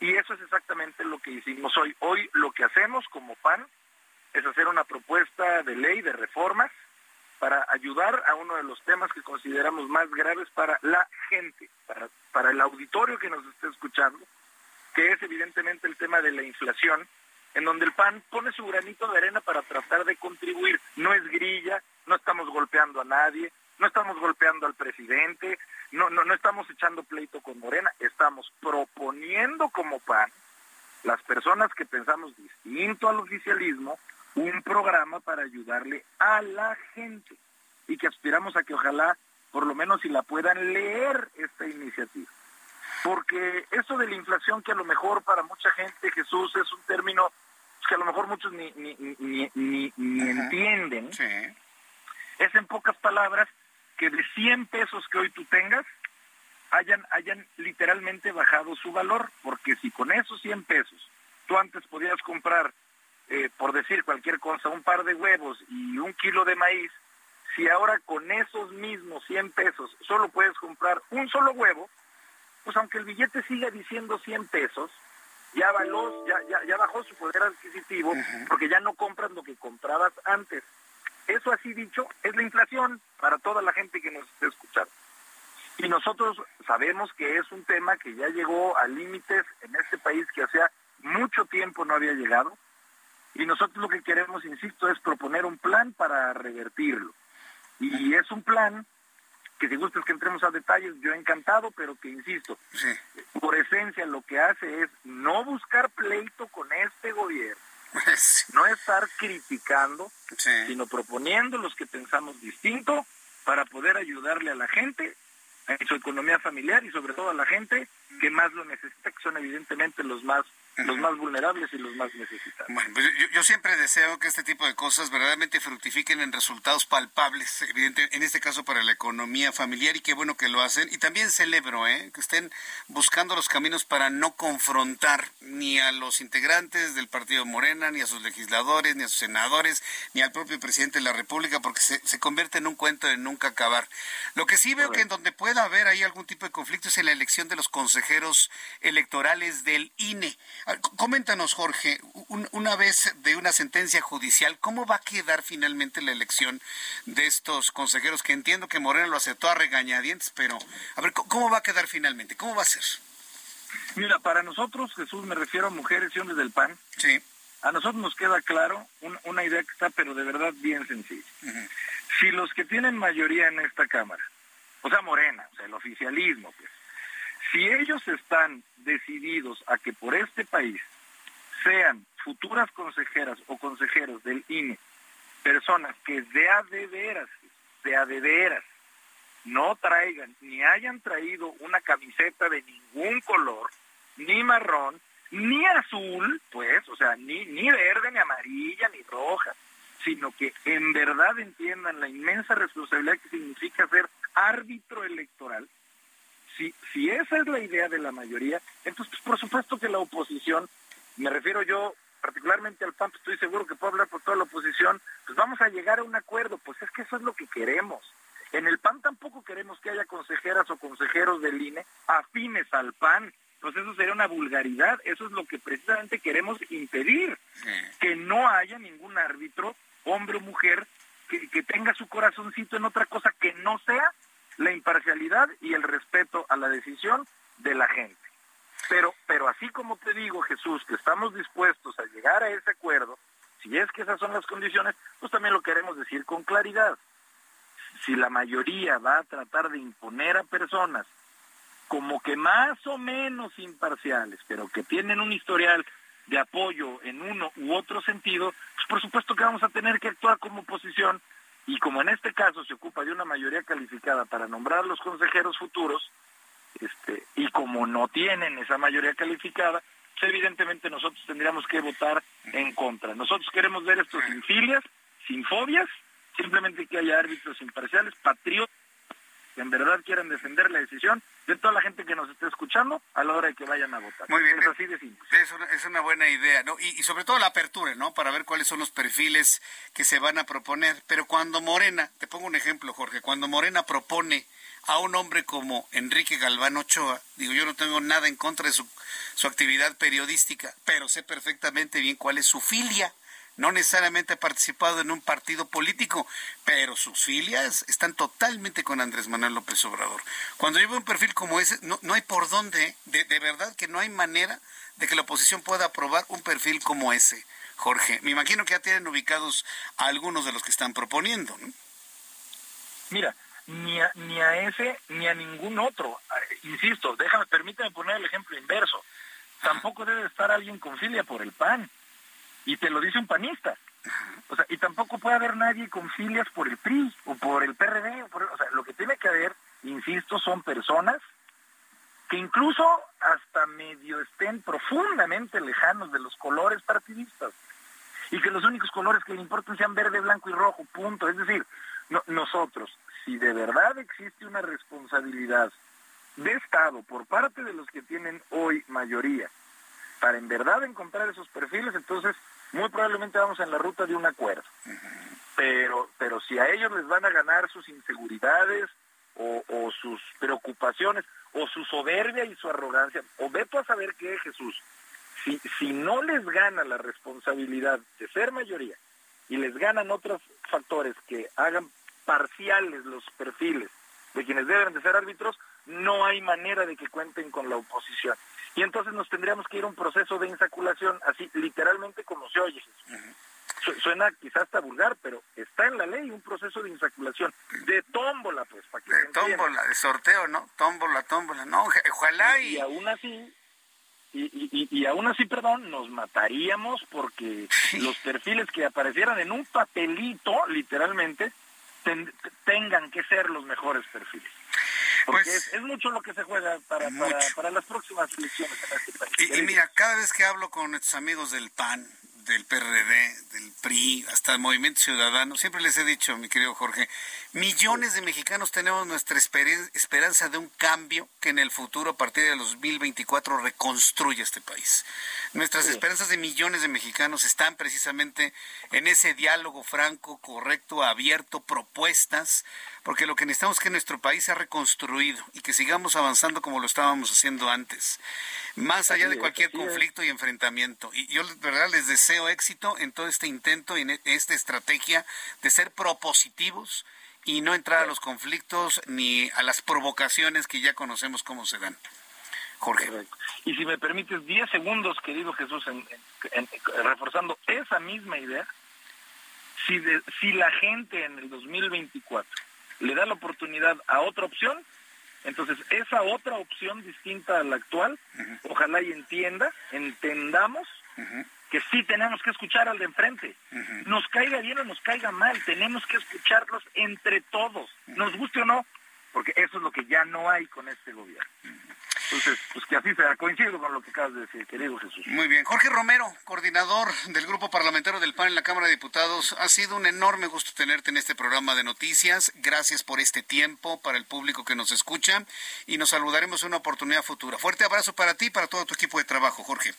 Y eso es exactamente lo que hicimos hoy. Hoy lo que hacemos como PAN es hacer una propuesta de ley de reformas para ayudar a uno de los temas que consideramos más graves para la gente, para, para el auditorio que nos esté escuchando, que es evidentemente el tema de la inflación, en donde el PAN pone su granito de arena para tratar de contribuir. No es grilla, no estamos golpeando a nadie, no estamos golpeando al presidente, no, no, no estamos echando pleito con Morena, estamos proponiendo como PAN, las personas que pensamos distinto al oficialismo, un programa para ayudarle a la gente y que aspiramos a que ojalá, por lo menos si la puedan leer esta iniciativa porque eso de la inflación que a lo mejor para mucha gente Jesús es un término que a lo mejor muchos ni, ni, ni, ni, ni entienden, sí. es en pocas palabras que de 100 pesos que hoy tú tengas hayan, hayan literalmente bajado su valor, porque si con esos 100 pesos tú antes podías comprar, eh, por decir cualquier cosa, un par de huevos y un kilo de maíz, si ahora con esos mismos 100 pesos solo puedes comprar un solo huevo, pues aunque el billete siga diciendo 100 pesos, ya, való, ya, ya, ya bajó su poder adquisitivo porque ya no compras lo que comprabas antes. Eso así dicho es la inflación para toda la gente que nos esté escuchando. Y nosotros sabemos que es un tema que ya llegó a límites en este país que hacía mucho tiempo no había llegado. Y nosotros lo que queremos, insisto, es proponer un plan para revertirlo. Y es un plan que si gustas que entremos a detalles, yo encantado, pero que insisto, sí. por esencia lo que hace es no buscar pleito con este gobierno, no estar criticando, sí. sino proponiendo los que pensamos distinto para poder ayudarle a la gente en su economía familiar y sobre todo a la gente que más lo necesita, que son evidentemente los más los más vulnerables y los más necesitados. Bueno, pues yo, siempre deseo que este tipo de cosas verdaderamente fructifiquen en resultados palpables, evidente, en este caso para la economía familiar y qué bueno que lo hacen. Y también celebro ¿eh? que estén buscando los caminos para no confrontar ni a los integrantes del partido Morena, ni a sus legisladores, ni a sus senadores, ni al propio presidente de la República, porque se convierte en un cuento de nunca acabar. Lo que sí veo que en donde pueda haber ahí algún tipo de conflicto es en la elección de los consejeros electorales del INE. Coméntanos, Jorge, un, una vez de una sentencia judicial, ¿cómo va a quedar finalmente la elección de estos consejeros? Que entiendo que Moreno lo aceptó a regañadientes, pero a ver, ¿cómo va a quedar finalmente? ¿Cómo va a ser? Mira, para nosotros, Jesús, me refiero a mujeres y hombres del PAN, sí. a nosotros nos queda claro una idea que está, pero de verdad bien sencilla. Si los que tienen mayoría en esta Cámara, o sea, Morena, o sea, el oficialismo, pues, si ellos están decididos a que por este país sean futuras consejeras o consejeros del INE personas que de a de veras, de a de veras, no traigan ni hayan traído una camiseta de ningún color, ni marrón, ni azul, pues, o sea, ni, ni verde, ni amarilla, ni roja, sino que en verdad entiendan la inmensa responsabilidad que significa ser árbitro electoral. Si, si esa es la idea de la mayoría, entonces pues, por supuesto que la oposición, me refiero yo particularmente al PAN, pues, estoy seguro que puedo hablar por toda la oposición, pues vamos a llegar a un acuerdo, pues es que eso es lo que queremos. En el PAN tampoco queremos que haya consejeras o consejeros del INE afines al PAN, pues eso sería una vulgaridad, eso es lo que precisamente queremos impedir, que no haya ningún árbitro, hombre o mujer, que, que tenga su corazoncito en otra cosa que no sea la imparcialidad y el respeto a la decisión de la gente. Pero, pero así como te digo, Jesús, que estamos dispuestos a llegar a ese acuerdo, si es que esas son las condiciones, pues también lo queremos decir con claridad. Si la mayoría va a tratar de imponer a personas como que más o menos imparciales, pero que tienen un historial de apoyo en uno u otro sentido, pues por supuesto que vamos a tener que actuar como oposición y como en este caso se ocupa de una mayoría calificada para nombrar los consejeros futuros, este, y como no tienen esa mayoría calificada, pues evidentemente nosotros tendríamos que votar en contra. Nosotros queremos ver esto sin filias, sin fobias, simplemente que haya árbitros imparciales, patriotas, en verdad quieran defender la decisión de toda la gente que nos esté escuchando a la hora de que vayan a votar. Muy bien. Es así de simple. Es una, es una buena idea, ¿no? Y, y, sobre todo la apertura, ¿no? Para ver cuáles son los perfiles que se van a proponer. Pero cuando Morena, te pongo un ejemplo, Jorge, cuando Morena propone a un hombre como Enrique Galván Ochoa, digo, yo no tengo nada en contra de su, su actividad periodística, pero sé perfectamente bien cuál es su filia. No necesariamente ha participado en un partido político, pero sus filias están totalmente con Andrés Manuel López Obrador. Cuando yo veo un perfil como ese, no, no hay por dónde, de, de verdad que no hay manera de que la oposición pueda aprobar un perfil como ese, Jorge. Me imagino que ya tienen ubicados a algunos de los que están proponiendo. ¿no? Mira, ni a, ni a ese ni a ningún otro. Insisto, déjame, permítame poner el ejemplo inverso. Tampoco debe estar alguien con filia por el PAN. Y te lo dice un panista. O sea, y tampoco puede haber nadie con filias por el PRI o por el PRD. O, por, o sea, lo que tiene que haber, insisto, son personas que incluso hasta medio estén profundamente lejanos de los colores partidistas y que los únicos colores que le importan sean verde, blanco y rojo, punto. Es decir, no, nosotros, si de verdad existe una responsabilidad de Estado por parte de los que tienen hoy mayoría para en verdad encontrar esos perfiles, entonces muy probablemente vamos en la ruta de un acuerdo. Pero, pero si a ellos les van a ganar sus inseguridades o, o, sus preocupaciones o su soberbia y su arrogancia, o veto a saber qué, Jesús, si, si no les gana la responsabilidad de ser mayoría y les ganan otros factores que hagan parciales los perfiles de quienes deben de ser árbitros, no hay manera de que cuenten con la oposición. Y entonces nos tendríamos que ir a un proceso de insaculación, así literalmente como se oye. Uh -huh. Suena quizás hasta vulgar, pero está en la ley un proceso de insaculación, de tómbola, pues, para que De tómbola, de sorteo, ¿no? Tómbola, tómbola, no, ojalá y... Y aún así, y, y, y, aún así, perdón, nos mataríamos porque los perfiles que aparecieran en un papelito, literalmente, ten, tengan que ser los mejores perfiles. Porque pues, es, es, mucho lo que se juega para, para, para, las próximas elecciones en este país. Y, y mira, cada vez que hablo con nuestros amigos del PAN, del PRD, del PRI, hasta el Movimiento Ciudadano, siempre les he dicho, mi querido Jorge, millones de mexicanos tenemos nuestra esperanza de un cambio que en el futuro, a partir del 2024, reconstruya este país. Nuestras sí. esperanzas de millones de mexicanos están precisamente en ese diálogo franco, correcto, abierto, propuestas, porque lo que necesitamos es que nuestro país sea reconstruido y que sigamos avanzando como lo estábamos haciendo antes, más allá de cualquier conflicto y enfrentamiento. Y yo, de verdad, les deseo éxito en todo este intento y en esta estrategia de ser propositivos y no entrar a los conflictos ni a las provocaciones que ya conocemos cómo se dan. Jorge. Y si me permites 10 segundos, querido Jesús, reforzando esa misma idea, si, si la gente en el 2024 le da la oportunidad a otra opción, entonces esa otra opción distinta a la actual, ojalá y entienda, entendamos que sí tenemos que escuchar al de enfrente. Nos caiga bien o nos caiga mal, tenemos que escucharlos entre todos, nos guste o no, porque eso es lo que ya no hay con este gobierno. Entonces, pues que así sea, coincido con lo que acabas de decir, querido Jesús. Muy bien. Jorge Romero, coordinador del Grupo Parlamentario del PAN en la Cámara de Diputados, ha sido un enorme gusto tenerte en este programa de noticias. Gracias por este tiempo para el público que nos escucha y nos saludaremos en una oportunidad futura. Fuerte abrazo para ti y para todo tu equipo de trabajo, Jorge.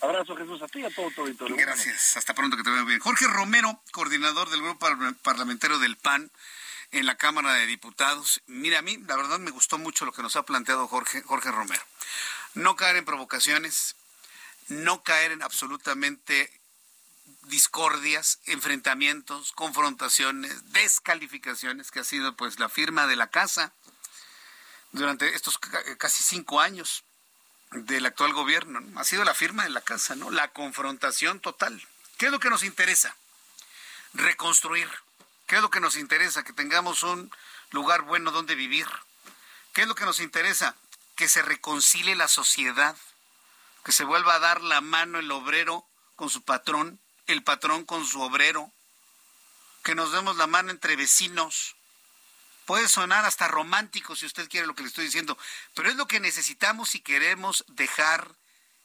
Abrazo Jesús a ti y a todo tu auditorio. Gracias. Hasta pronto que te vea bien. Jorge Romero, coordinador del Grupo Parlamentario del PAN en la Cámara de Diputados. Mira, a mí la verdad me gustó mucho lo que nos ha planteado Jorge, Jorge Romero. No caer en provocaciones, no caer en absolutamente discordias, enfrentamientos, confrontaciones, descalificaciones, que ha sido pues la firma de la casa durante estos casi cinco años del actual gobierno. Ha sido la firma de la casa, ¿no? La confrontación total. ¿Qué es lo que nos interesa? Reconstruir ¿Qué es lo que nos interesa? Que tengamos un lugar bueno donde vivir. ¿Qué es lo que nos interesa? Que se reconcilie la sociedad, que se vuelva a dar la mano el obrero con su patrón, el patrón con su obrero, que nos demos la mano entre vecinos. Puede sonar hasta romántico si usted quiere lo que le estoy diciendo, pero es lo que necesitamos si queremos dejar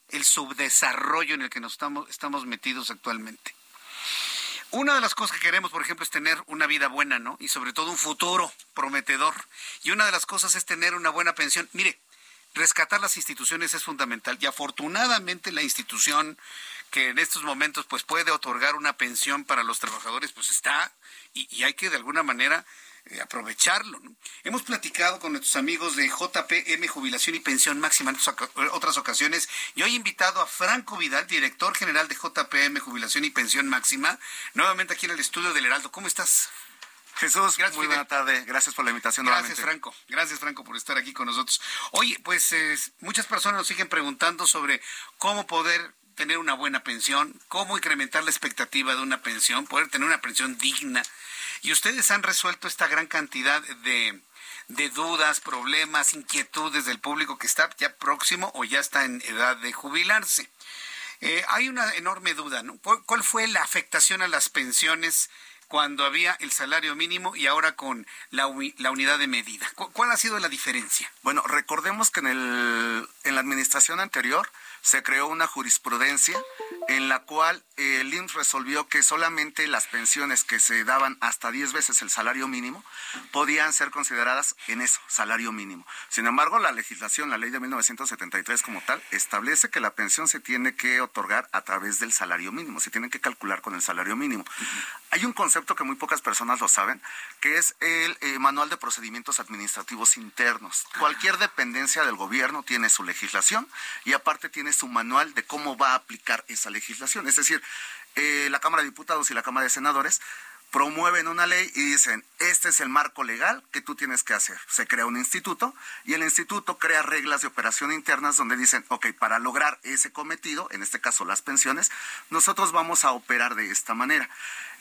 el subdesarrollo en el que nos estamos, estamos metidos actualmente. Una de las cosas que queremos, por ejemplo, es tener una vida buena, ¿no? Y sobre todo un futuro prometedor. Y una de las cosas es tener una buena pensión. Mire, rescatar las instituciones es fundamental. Y afortunadamente la institución que en estos momentos pues puede otorgar una pensión para los trabajadores, pues está y, y hay que de alguna manera eh, aprovecharlo. Hemos platicado con nuestros amigos de JPM Jubilación y Pensión Máxima en otras ocasiones y hoy he invitado a Franco Vidal, director general de JPM Jubilación y Pensión Máxima, nuevamente aquí en el estudio del Heraldo. ¿Cómo estás? Jesús, Gracias, muy buena tarde. Gracias por la invitación. Gracias, Franco. Gracias, Franco, por estar aquí con nosotros. Oye, pues eh, muchas personas nos siguen preguntando sobre cómo poder tener una buena pensión, cómo incrementar la expectativa de una pensión, poder tener una pensión digna. Y ustedes han resuelto esta gran cantidad de, dudas, problemas, inquietudes del público que está ya próximo o ya está en edad de jubilarse. Eh, hay una enorme duda, ¿no? ¿Cuál fue la afectación a las pensiones cuando había el salario mínimo y ahora con la, la unidad de medida? ¿Cuál ha sido la diferencia? Bueno, recordemos que en, el, en la administración anterior se creó una jurisprudencia en la cual el IMSS resolvió que solamente las pensiones que se daban hasta 10 veces el salario mínimo podían ser consideradas en eso, salario mínimo. Sin embargo, la legislación, la ley de 1973 como tal, establece que la pensión se tiene que otorgar a través del salario mínimo, se tiene que calcular con el salario mínimo. Hay un concepto que muy pocas personas lo saben, que es el eh, manual de procedimientos administrativos internos. Cualquier dependencia del gobierno tiene su legislación y aparte tiene su manual de cómo va a aplicar esa legislación. Es decir, eh, la Cámara de Diputados y la Cámara de Senadores promueven una ley y dicen, este es el marco legal que tú tienes que hacer. Se crea un instituto y el instituto crea reglas de operación internas donde dicen, ok, para lograr ese cometido, en este caso las pensiones, nosotros vamos a operar de esta manera.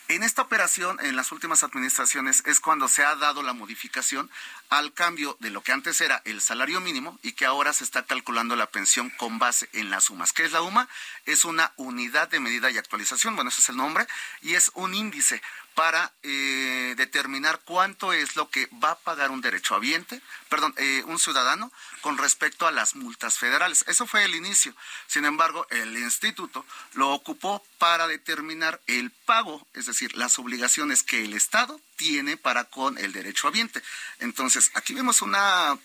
En esta operación, en las últimas administraciones, es cuando se ha dado la modificación al cambio de lo que antes era el salario mínimo y que ahora se está calculando la pensión con base en las sumas. ¿Qué es la UMA? Es una unidad de medida y actualización, bueno, ese es el nombre, y es un índice para eh, determinar cuánto es lo que va a pagar un derechohabiente, perdón, eh, un ciudadano con respecto a las multas federales. Eso fue el inicio. Sin embargo, el instituto lo ocupó para determinar el pago, es decir, las obligaciones que el Estado tiene para con el derechohabiente. Entonces, aquí vemos una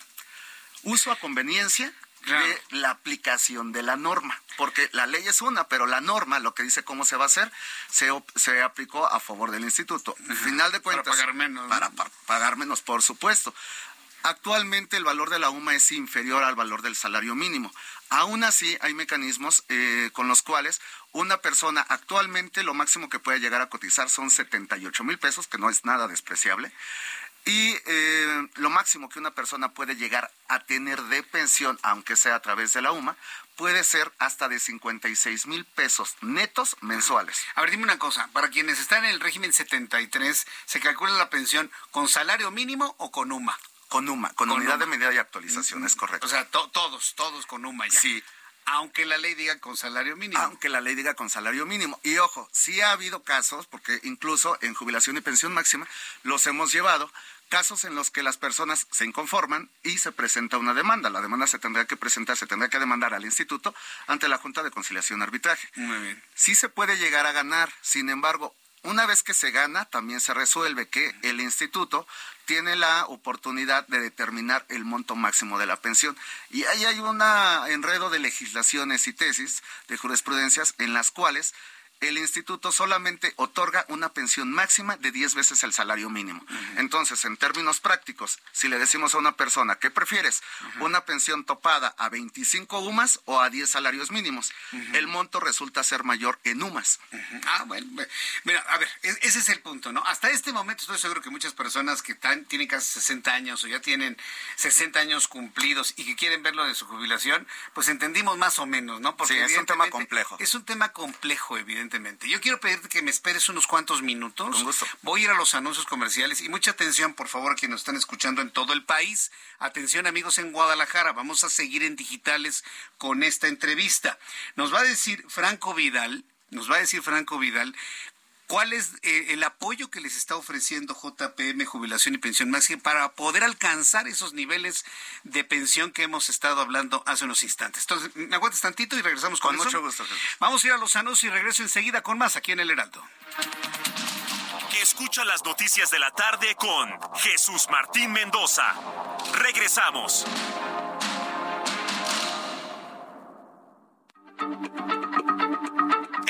uso a conveniencia de la aplicación de la norma, porque la ley es una, pero la norma, lo que dice cómo se va a hacer, se, se aplicó a favor del instituto. Final de cuentas. Para pagar menos. Para, pagar menos, por supuesto. Actualmente el valor de la UMA es inferior al valor del salario mínimo. Aún así, hay mecanismos eh, con los cuales una persona actualmente lo máximo que puede llegar a cotizar son 78 mil pesos, que no es nada despreciable. Y eh, lo máximo que una persona puede llegar a tener de pensión, aunque sea a través de la UMA, puede ser hasta de 56 mil pesos netos mensuales. A ver, dime una cosa, para quienes están en el régimen 73, ¿se calcula la pensión con salario mínimo o con UMA? Con UMA, con, unidad de medida y actualización, es correcto. O sea, todos, todos con UMA ya. Sí. Aunque la ley diga con salario mínimo. Aunque la ley diga con salario mínimo. Y ojo, sí ha habido casos, porque incluso en jubilación y pensión máxima los hemos llevado, casos en los que las personas se inconforman y se presenta una demanda. La demanda se tendrá que presentar, se tendrá que demandar al instituto ante la Junta de Conciliación y Arbitraje. Muy bien. Sí se puede llegar a ganar, sin embargo, una vez que se gana, también se resuelve que el instituto tiene la oportunidad de determinar el monto máximo de la pensión. Y ahí hay un enredo de legislaciones y tesis de jurisprudencias en las cuales el instituto solamente otorga una pensión máxima de 10 veces el salario mínimo. Entonces, en términos prácticos, si le decimos a una persona, ¿qué prefieres? ¿Una pensión topada a 25 UMAS o a 10 salarios mínimos? El monto resulta ser mayor en UMAS. Ah, bueno. Mira, a ver, e-, ese es el punto, ¿no? Hasta este momento estoy seguro que muchas personas que tienen casi 60 años o ya tienen 60 años cumplidos y que quieren verlo de su jubilación, pues entendimos más o menos, ¿no? Porque sí, es un tema complejo. Es un tema complejo, evidentemente yo quiero pedirte que me esperes unos cuantos minutos. Con gusto. Voy a ir a los anuncios comerciales y mucha atención, por favor, a quienes nos están escuchando en todo el país. Atención, amigos en Guadalajara. Vamos a seguir en digitales con esta entrevista. Nos va a decir Franco Vidal, nos va a decir Franco Vidal ¿Cuál es eh, el apoyo que les está ofreciendo JPM Jubilación y Pensión Máxima para poder alcanzar esos niveles de pensión que hemos estado hablando hace unos instantes? Entonces, me aguantas tantito y regresamos con, con mucho gusto. Vamos a ir a los anuncios y regreso enseguida con más aquí en El Heraldo. Escucha las noticias de la tarde con Jesús Martín Mendoza. Regresamos.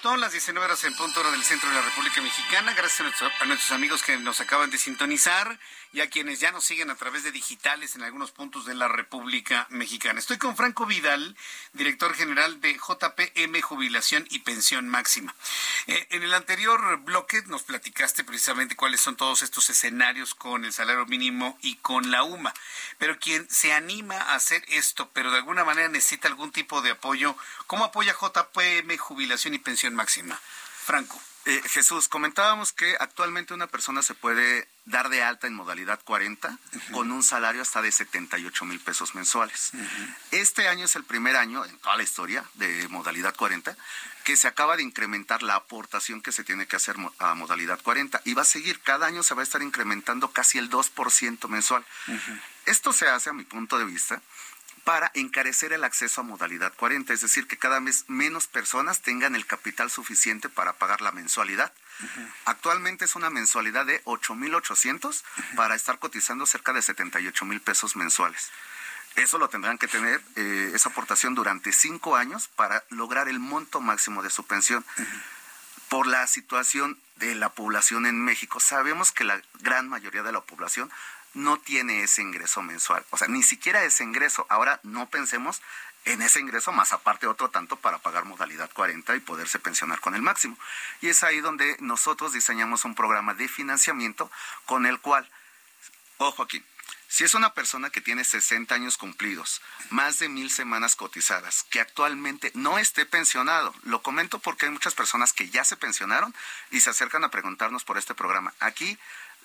Punto, las 19 horas en punto hora del centro de la República Mexicana. Gracias a, nuestros amigos que nos acaban de sintonizar y a quienes ya nos siguen a través de digitales en algunos puntos de la República Mexicana. Estoy con Franco Vidal, director general de JPM Jubilación y Pensión Máxima. Eh, en el anterior bloque nos platicaste precisamente cuáles son todos estos escenarios con el salario mínimo y con la UMA. Pero quien se anima a hacer esto, pero de alguna manera necesita algún tipo de apoyo, ¿cómo apoya JPM Jubilación y Pensión Máxima? Franco. Eh, Jesús, comentábamos que actualmente una persona se puede dar de alta en modalidad 40 con un salario hasta de 78 mil pesos mensuales. Este año es el primer año en toda la historia de modalidad 40 que se acaba de incrementar la aportación que se tiene que hacer a modalidad 40 y va a seguir, cada año se va a estar incrementando casi el 2% mensual. Esto se hace, a mi punto de vista, para encarecer el acceso a modalidad 40, es decir, que cada vez menos personas tengan el capital suficiente para pagar la mensualidad. Actualmente es una mensualidad de 8.800 para estar cotizando cerca de 78 mil pesos mensuales. Eso lo tendrán que tener, eh, esa aportación durante cinco años para lograr el monto máximo de su pensión. Por la situación de la población en México, sabemos que la gran mayoría de la población no tiene ese ingreso mensual. O sea, ni siquiera ese ingreso. Ahora no pensemos en ese ingreso, más aparte otro tanto para pagar modalidad 40 y poderse pensionar con el máximo. Y es ahí donde nosotros diseñamos un programa de financiamiento con el cual, ojo aquí, si es una persona que tiene 60 años cumplidos, más de mil semanas cotizadas, que actualmente no esté pensionado, lo comento porque hay muchas personas que ya se pensionaron y se acercan a preguntarnos por este programa. Aquí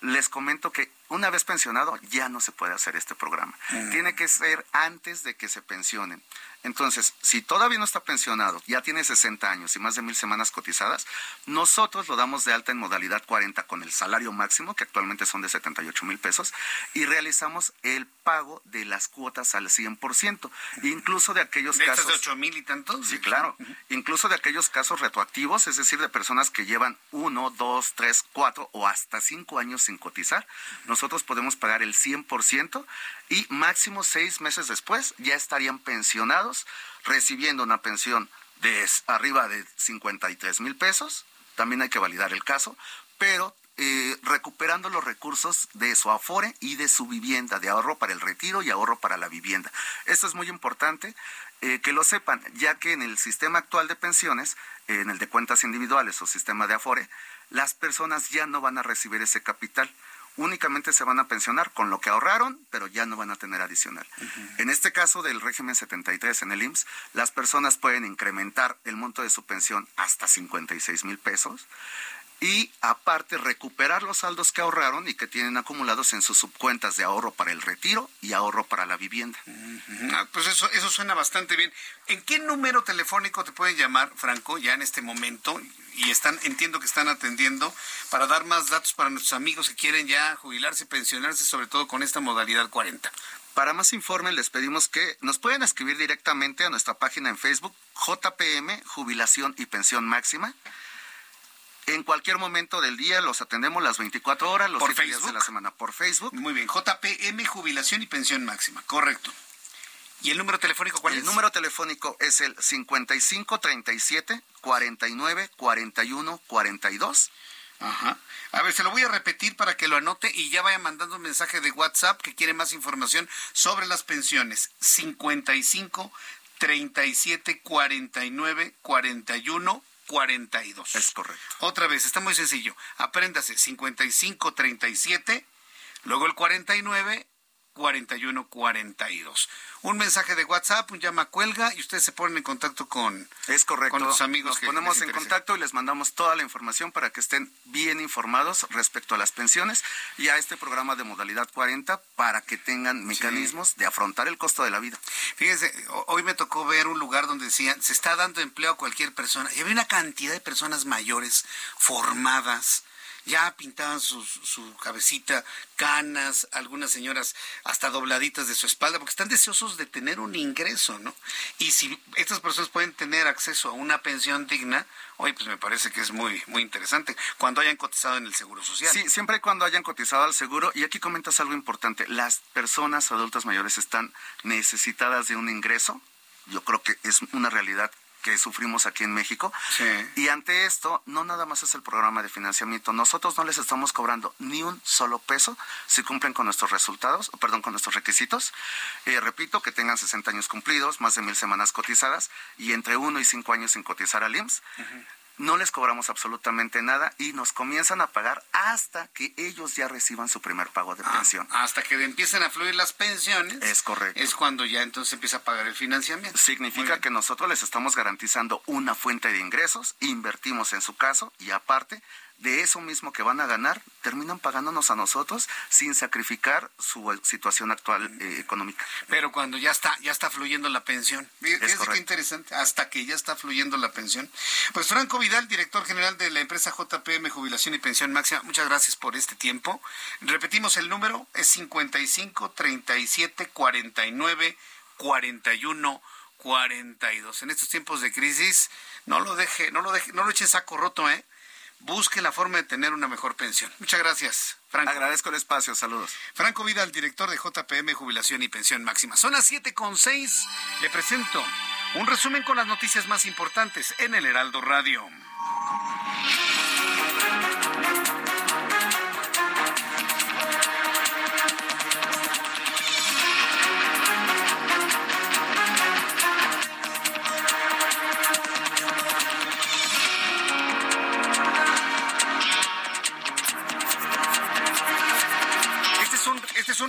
les comento que una vez pensionado ya no se puede hacer este programa. Tiene que ser antes de que se pensionen. Entonces, si todavía no está pensionado, ya tiene 60 años y más de mil semanas cotizadas, nosotros lo damos de alta en modalidad 40 con el salario máximo, que actualmente son de 78 mil pesos, y realizamos el pago de las cuotas al 100%, incluso de aquellos ¿De casos... de 8 mil y tantos? Sí, claro. Incluso de aquellos casos retroactivos, es decir, de personas que llevan uno, dos, tres, cuatro o hasta cinco años sin cotizar, nosotros podemos pagar el 100% y máximo seis meses después ya estarían pensionados, recibiendo una pensión de arriba de 53 mil pesos, también hay que validar el caso, pero eh, recuperando los recursos de su afore y de su vivienda, de ahorro para el retiro y ahorro para la vivienda. Esto es muy importante eh, que lo sepan, ya que en el sistema actual de pensiones, en el de cuentas individuales o sistema de afore, las personas ya no van a recibir ese capital únicamente se van a pensionar con lo que ahorraron, pero ya no van a tener adicional. En este caso del régimen 73 en el IMSS, las personas pueden incrementar el monto de su pensión hasta 56 mil pesos y aparte recuperar los saldos que ahorraron y que tienen acumulados en sus subcuentas de ahorro para el retiro y ahorro para la vivienda. Ah, pues eso, eso suena bastante bien. ¿En qué número telefónico te pueden llamar, Franco, ya en este momento? Y están, entiendo que están atendiendo para dar más datos para nuestros amigos que quieren ya jubilarse, pensionarse, sobre todo con esta modalidad 40. Para más informes les pedimos que nos pueden escribir directamente a nuestra página en Facebook, JPM, Jubilación y Pensión Máxima. En cualquier momento del día los atendemos las 24 horas, los ¿Por días de la semana por Facebook. Muy bien, JPM Jubilación y Pensión Máxima, correcto. ¿Y el número telefónico cuál el es? El número telefónico es el 5537 49 41 42. Ajá. A ver, se lo voy a repetir para que lo anote y ya vaya mandando un mensaje de WhatsApp que quiere más información sobre las pensiones. 55 37 49 41 42. Es correcto. Otra vez, está muy sencillo. Apréndase 55 37, luego el 49 41 42. Un mensaje de WhatsApp, un llama cuelga y ustedes se ponen en contacto con Es correcto. con los amigos Nos que ponemos en contacto y les mandamos toda la información para que estén bien informados respecto a las pensiones y a este programa de modalidad 40 para que tengan mecanismos de afrontar el costo de la vida. Fíjense, ho- hoy me tocó ver un lugar donde decían, se está dando empleo a cualquier persona. Y había una cantidad de personas mayores, formadas, ya pintaban sus- su cabecita, canas, algunas señoras hasta dobladitas de su espalda, porque están deseosos de tener un ingreso, ¿no? Y si estas personas pueden tener acceso a una pensión digna, hoy pues me parece que es muy, muy interesante, cuando hayan cotizado en el Seguro Social. Sí, siempre cuando hayan cotizado al seguro. Y aquí comentas algo importante. Las personas adultas mayores están necesitadas de un ingreso. Yo creo que es una realidad que sufrimos aquí en México. Y ante esto, no nada más es el programa de financiamiento. Nosotros no les estamos cobrando ni un solo peso si cumplen con nuestros resultados, perdón, con nuestros requisitos. Eh, repito, que tengan 60 años cumplidos, más de mil semanas cotizadas y entre uno y cinco años sin cotizar al IMSS. No les cobramos absolutamente nada y nos comienzan a pagar hasta que ellos ya reciban su primer pago de pensión. Hasta que empiecen a fluir las pensiones. Es correcto. Es cuando ya entonces empieza a pagar el financiamiento. Significa que nosotros les estamos garantizando una fuente de ingresos, invertimos en su caso y aparte de eso mismo que van a ganar, terminan pagándonos a nosotros sin sacrificar su situación actual eh, económica. Pero cuando ya está, ya está fluyendo la pensión. Fíjate qué interesante, hasta que ya está fluyendo la pensión. Pues Franco Vidal, director general de la empresa JPM Jubilación y Pensión Máxima, muchas gracias por este tiempo. Repetimos el número, es 55 37 49 41 42. En estos tiempos de crisis, no lo deje, no lo deje, no lo eche en saco roto, ¿eh? Busque la forma de tener una mejor pensión. Muchas gracias, Franco. Agradezco el espacio, saludos. Franco Vidal, director de JPM Jubilación y Pensión Máxima. Son las 7 con 6. Le presento un resumen con las noticias más importantes en el Heraldo Radio.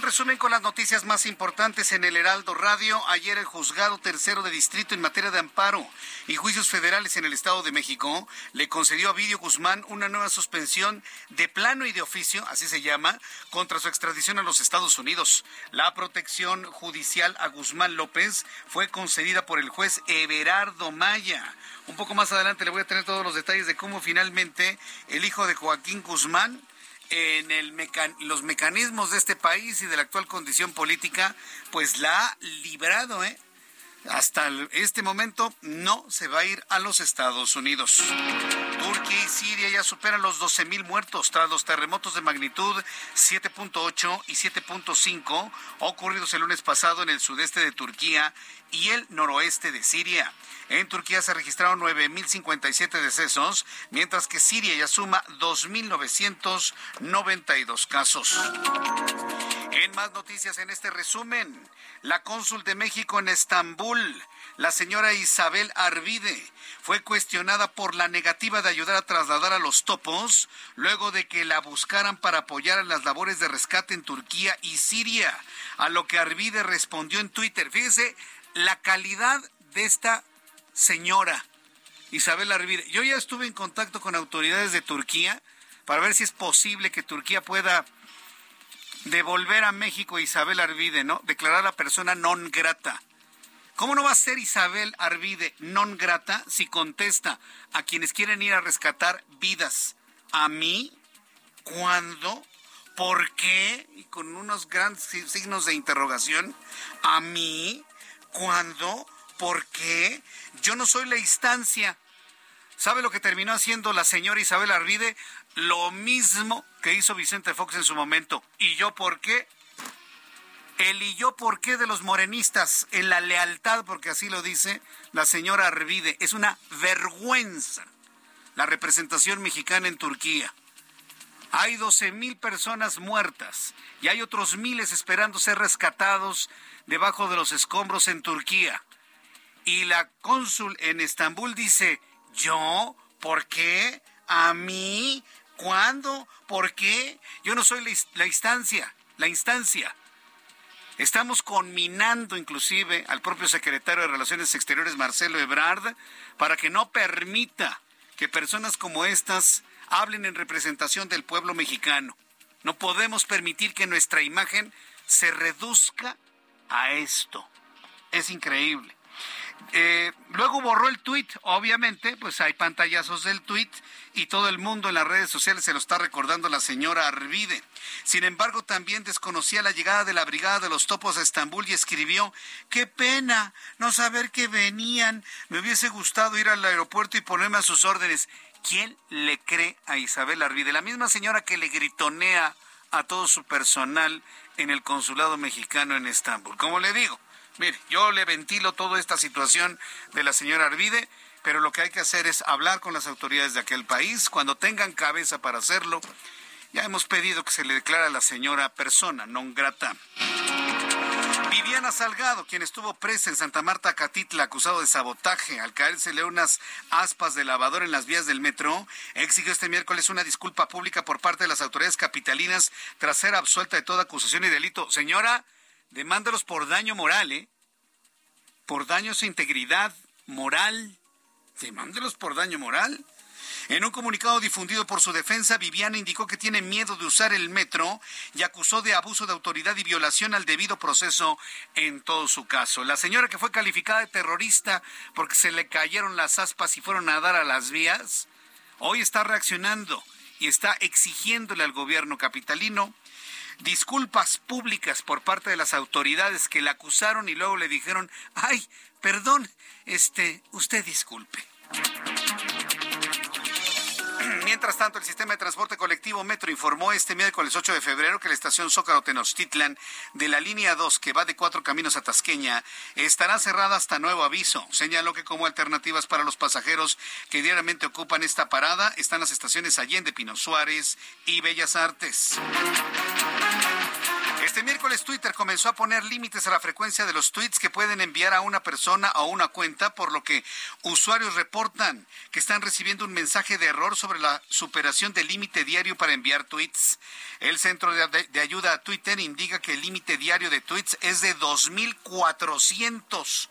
Resumen con las noticias más importantes en el Heraldo Radio. Ayer el juzgado tercero de distrito en materia de amparo y juicios federales en el Estado de México le concedió a Vidio Guzmán una nueva suspensión de plano y de oficio, así se llama, contra su extradición a los Estados Unidos. La protección judicial a Guzmán López fue concedida por el juez Everardo Maya. Un poco más adelante le voy a tener todos los detalles de cómo finalmente el hijo de Joaquín Guzmán en el los mecanismos de este país y de la actual condición política, pues la ha librado, ¿eh? Hasta este momento no se va a ir a los Estados Unidos. Turquía y Siria ya superan los 12.000 muertos tras los terremotos de magnitud 7.8 y 7.5 ocurridos el lunes pasado en el sudeste de Turquía y el noroeste de Siria. En Turquía se registraron 9.057 decesos, mientras que Siria ya suma 2.992 casos. En más noticias en este resumen, la cónsul de México en Estambul, la señora Isabel Arvide, fue cuestionada por la negativa de ayudar a trasladar a los topos luego de que la buscaran para apoyar en las labores de rescate en Turquía y Siria, a lo que Arvide respondió en Twitter. Fíjese la calidad de esta señora Isabel Arvide. Yo ya estuve en contacto con autoridades de Turquía para ver si es posible que Turquía pueda devolver a México a Isabel Arvide, ¿no? Declarar a persona non grata. ¿Cómo no va a ser Isabel Arvide non grata si contesta a quienes quieren ir a rescatar vidas? ¿A mí? ¿Cuándo? ¿Por qué? Y con unos grandes signos de interrogación. ¿A mí? ¿Cuándo? ¿Por qué? Yo no soy la instancia. ¿Sabe lo que terminó haciendo la señora Isabel Arvide? Lo mismo que hizo Vicente Fox en su momento. ¿Y yo por qué? El y yo por qué de los morenistas en la lealtad, porque así lo dice la señora Arvide. Es una vergüenza la representación mexicana en Turquía. Hay 12 mil personas muertas y hay otros miles esperando ser rescatados debajo de los escombros en Turquía. Y la cónsul en Estambul dice, ¿yo? ¿Por qué? ¿A mí? ¿Cuándo? ¿Por qué? Yo no soy la, instancia, la instancia. Estamos conminando inclusive al propio secretario de Relaciones Exteriores, Marcelo Ebrard, para que no permita que personas como estas hablen en representación del pueblo mexicano. No podemos permitir que nuestra imagen se reduzca a esto. Es increíble. Eh, luego borró el tuit, obviamente, pues hay pantallazos del tuit y todo el mundo en las redes sociales se lo está recordando la señora Arvide. Sin embargo, también desconocía la llegada de la Brigada de los Topos a Estambul y escribió, qué pena no saber que venían, me hubiese gustado ir al aeropuerto y ponerme a sus órdenes. ¿Quién le cree a Isabel Arvide? La misma señora que le gritonea a todo su personal en el consulado mexicano en Estambul. Como le digo, Mire, yo le ventilo toda esta situación de la señora Arvide, pero lo que hay que hacer es hablar con las autoridades de aquel país. Cuando tengan cabeza para hacerlo, ya hemos pedido que se le declare a la señora persona non grata. Viviana Salgado, quien estuvo presa en Santa Marta, Catitla, acusado de sabotaje al caérsele unas aspas de lavador en las vías del metro, exigió este miércoles una disculpa pública por parte de las autoridades capitalinas tras ser absuelta de toda acusación y delito. Señora, Demándalos por daño moral, ¿eh? Por daño a su integridad moral. Demándalos por daño moral. En un comunicado difundido por su defensa, Viviana indicó que tiene miedo de usar el metro y acusó de abuso de autoridad y violación al debido proceso en todo su caso. La señora que fue calificada de terrorista porque se le cayeron las aspas y fueron a dar a las vías, hoy está reaccionando y está exigiéndole al gobierno capitalino disculpas públicas por parte de las autoridades que la acusaron y luego le dijeron, ay, perdón, este, usted disculpe. Mientras tanto, el sistema de transporte colectivo Metro informó este miércoles 8 de febrero que la estación Zócalo Tenochtitlan de la línea 2 que va de Cuatro Caminos a Tasqueña estará cerrada hasta nuevo aviso. Señaló que como alternativas para los pasajeros que diariamente ocupan esta parada están las estaciones Allende, Pino Suárez y Bellas Artes. Este miércoles Twitter comenzó a poner límites a la frecuencia de los tweets que pueden enviar a una persona o una cuenta, por lo que usuarios reportan que están recibiendo un mensaje de error sobre la superación del límite diario para enviar tweets. El Centro de, Ayuda a Twitter indica que el límite diario de tweets es de 2.400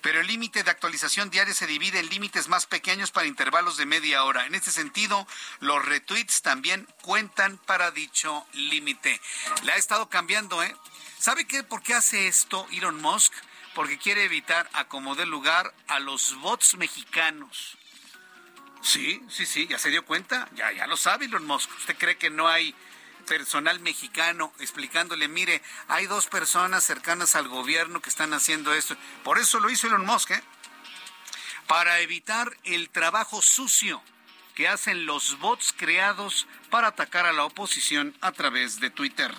pero el límite de actualización diaria se divide en límites más pequeños para intervalos de media hora. En este sentido, los retweets también cuentan para dicho límite. Le ha estado cambiando, ¿eh? ¿Sabe qué? ¿Por qué hace esto Elon Musk? Porque quiere evitar acomodar lugar a los bots mexicanos. Sí, sí, sí, ya se dio cuenta, ya, ya lo sabe Elon Musk. ¿Usted cree que no hay personal mexicano explicándole, mire, hay dos personas cercanas al gobierno que están haciendo esto. Por eso lo hizo Elon Musk, ¿eh? Para evitar el trabajo sucio que hacen los bots creados para atacar a la oposición a través de Twitter.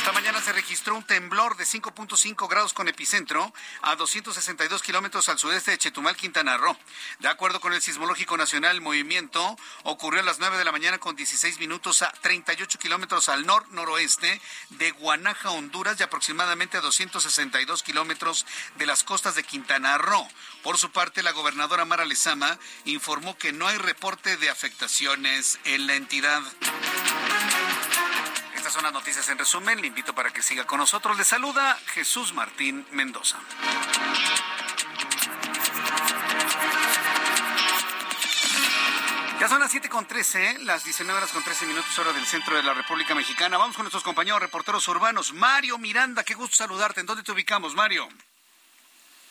Esta mañana se registró un temblor de 5.5 grados con epicentro a 262 kilómetros al sudeste de Chetumal, Quintana Roo. De acuerdo con el Sismológico Nacional, el movimiento ocurrió a las 9 de la mañana con 16 minutos a 38 kilómetros al nor-noroeste de Guanaja, Honduras, y aproximadamente a 262 kilómetros de las costas de Quintana Roo. Por su parte, la gobernadora Mara Lezama informó que no hay reporte de afectaciones en la entidad. Estas son las noticias en resumen. Le invito para que siga con nosotros. Le saluda Jesús Martín Mendoza. Ya son las 7 con 13, las 19 horas con 13 minutos hora del centro de la República Mexicana. Vamos con nuestros compañeros reporteros urbanos. Mario Miranda, qué gusto saludarte. ¿En dónde te ubicamos, Mario?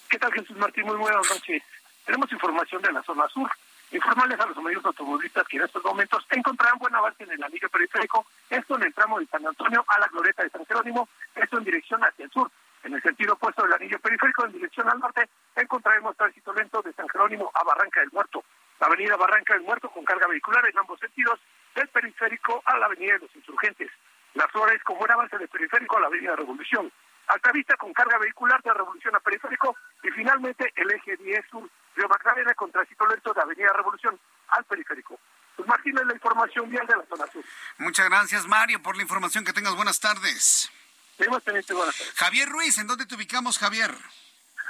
¿Qué tal, Jesús Martín? Muy buenas noches. Tenemos información de la zona sur. Informarles a los medios automovilistas que en estos momentos encontrarán buen avance en el anillo periférico, esto en el tramo de San Antonio a la glorieta de San Jerónimo, esto en dirección hacia el sur. En el sentido opuesto del anillo periférico, en dirección al norte, encontraremos tránsito lento de San Jerónimo a Barranca del Muerto. La avenida Barranca del Muerto con carga vehicular en ambos sentidos, del periférico a la avenida de los Insurgentes. Las Flores con buen avance del periférico a la avenida Revolución. Altavista con carga vehicular de Revolución a Periférico y finalmente el eje 10 Sur Río Magdalena con tránsito lento de Avenida Revolución al Periférico. Pues Martín es la información vial de la zona sur. Muchas gracias Mario por la información. Que tengas buenas tardes. buenas tardes. Javier Ruiz, ¿en dónde te ubicamos Javier?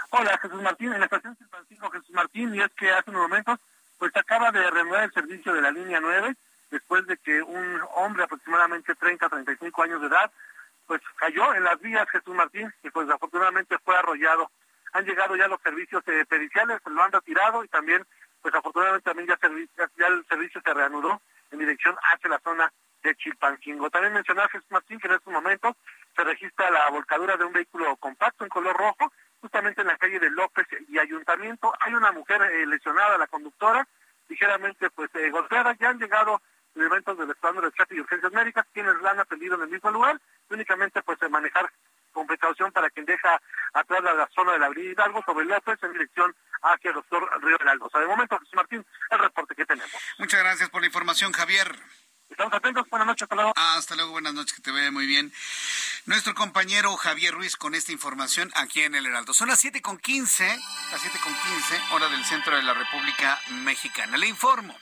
Hola Jesús Martín, en la estación San Francisco Jesús Martín y es que hace unos momentos pues acaba de reanudar el servicio de la línea 9 después de que un hombre aproximadamente 30, 35 años de edad pues cayó en las vías Jesús Martín y pues afortunadamente fue arrollado. Han llegado ya los servicios eh, periciales, lo han retirado y también pues afortunadamente también ya, el servicio se reanudó en dirección hacia la zona de Chilpancingo. También mencionar Jesús Martín que en estos momentos se registra la volcadura de un vehículo compacto en color rojo, justamente en la calle de López y Ayuntamiento. Hay una mujer eh, lesionada, la conductora, ligeramente pues eh, golpeada. Ya han llegado elementos del Estado de Rescate y Urgencias Médicas, quienes la han atendido en el mismo lugar, únicamente pues manejar con precaución para quien deja atrás de la zona de la avenida Hidalgo sobre López en dirección hacia el doctor Río Hidalgo. O sea, de momento, Jesús Martín, el reporte que tenemos. Muchas gracias por la información, Javier. Estamos atentos, buenas noches, hasta luego. Hasta luego, buenas noches, que te vea muy bien. Nuestro compañero Javier Ruiz con esta información aquí en el Heraldo. Son las siete con quince, las siete con quince, hora del centro de la República Mexicana. Le informo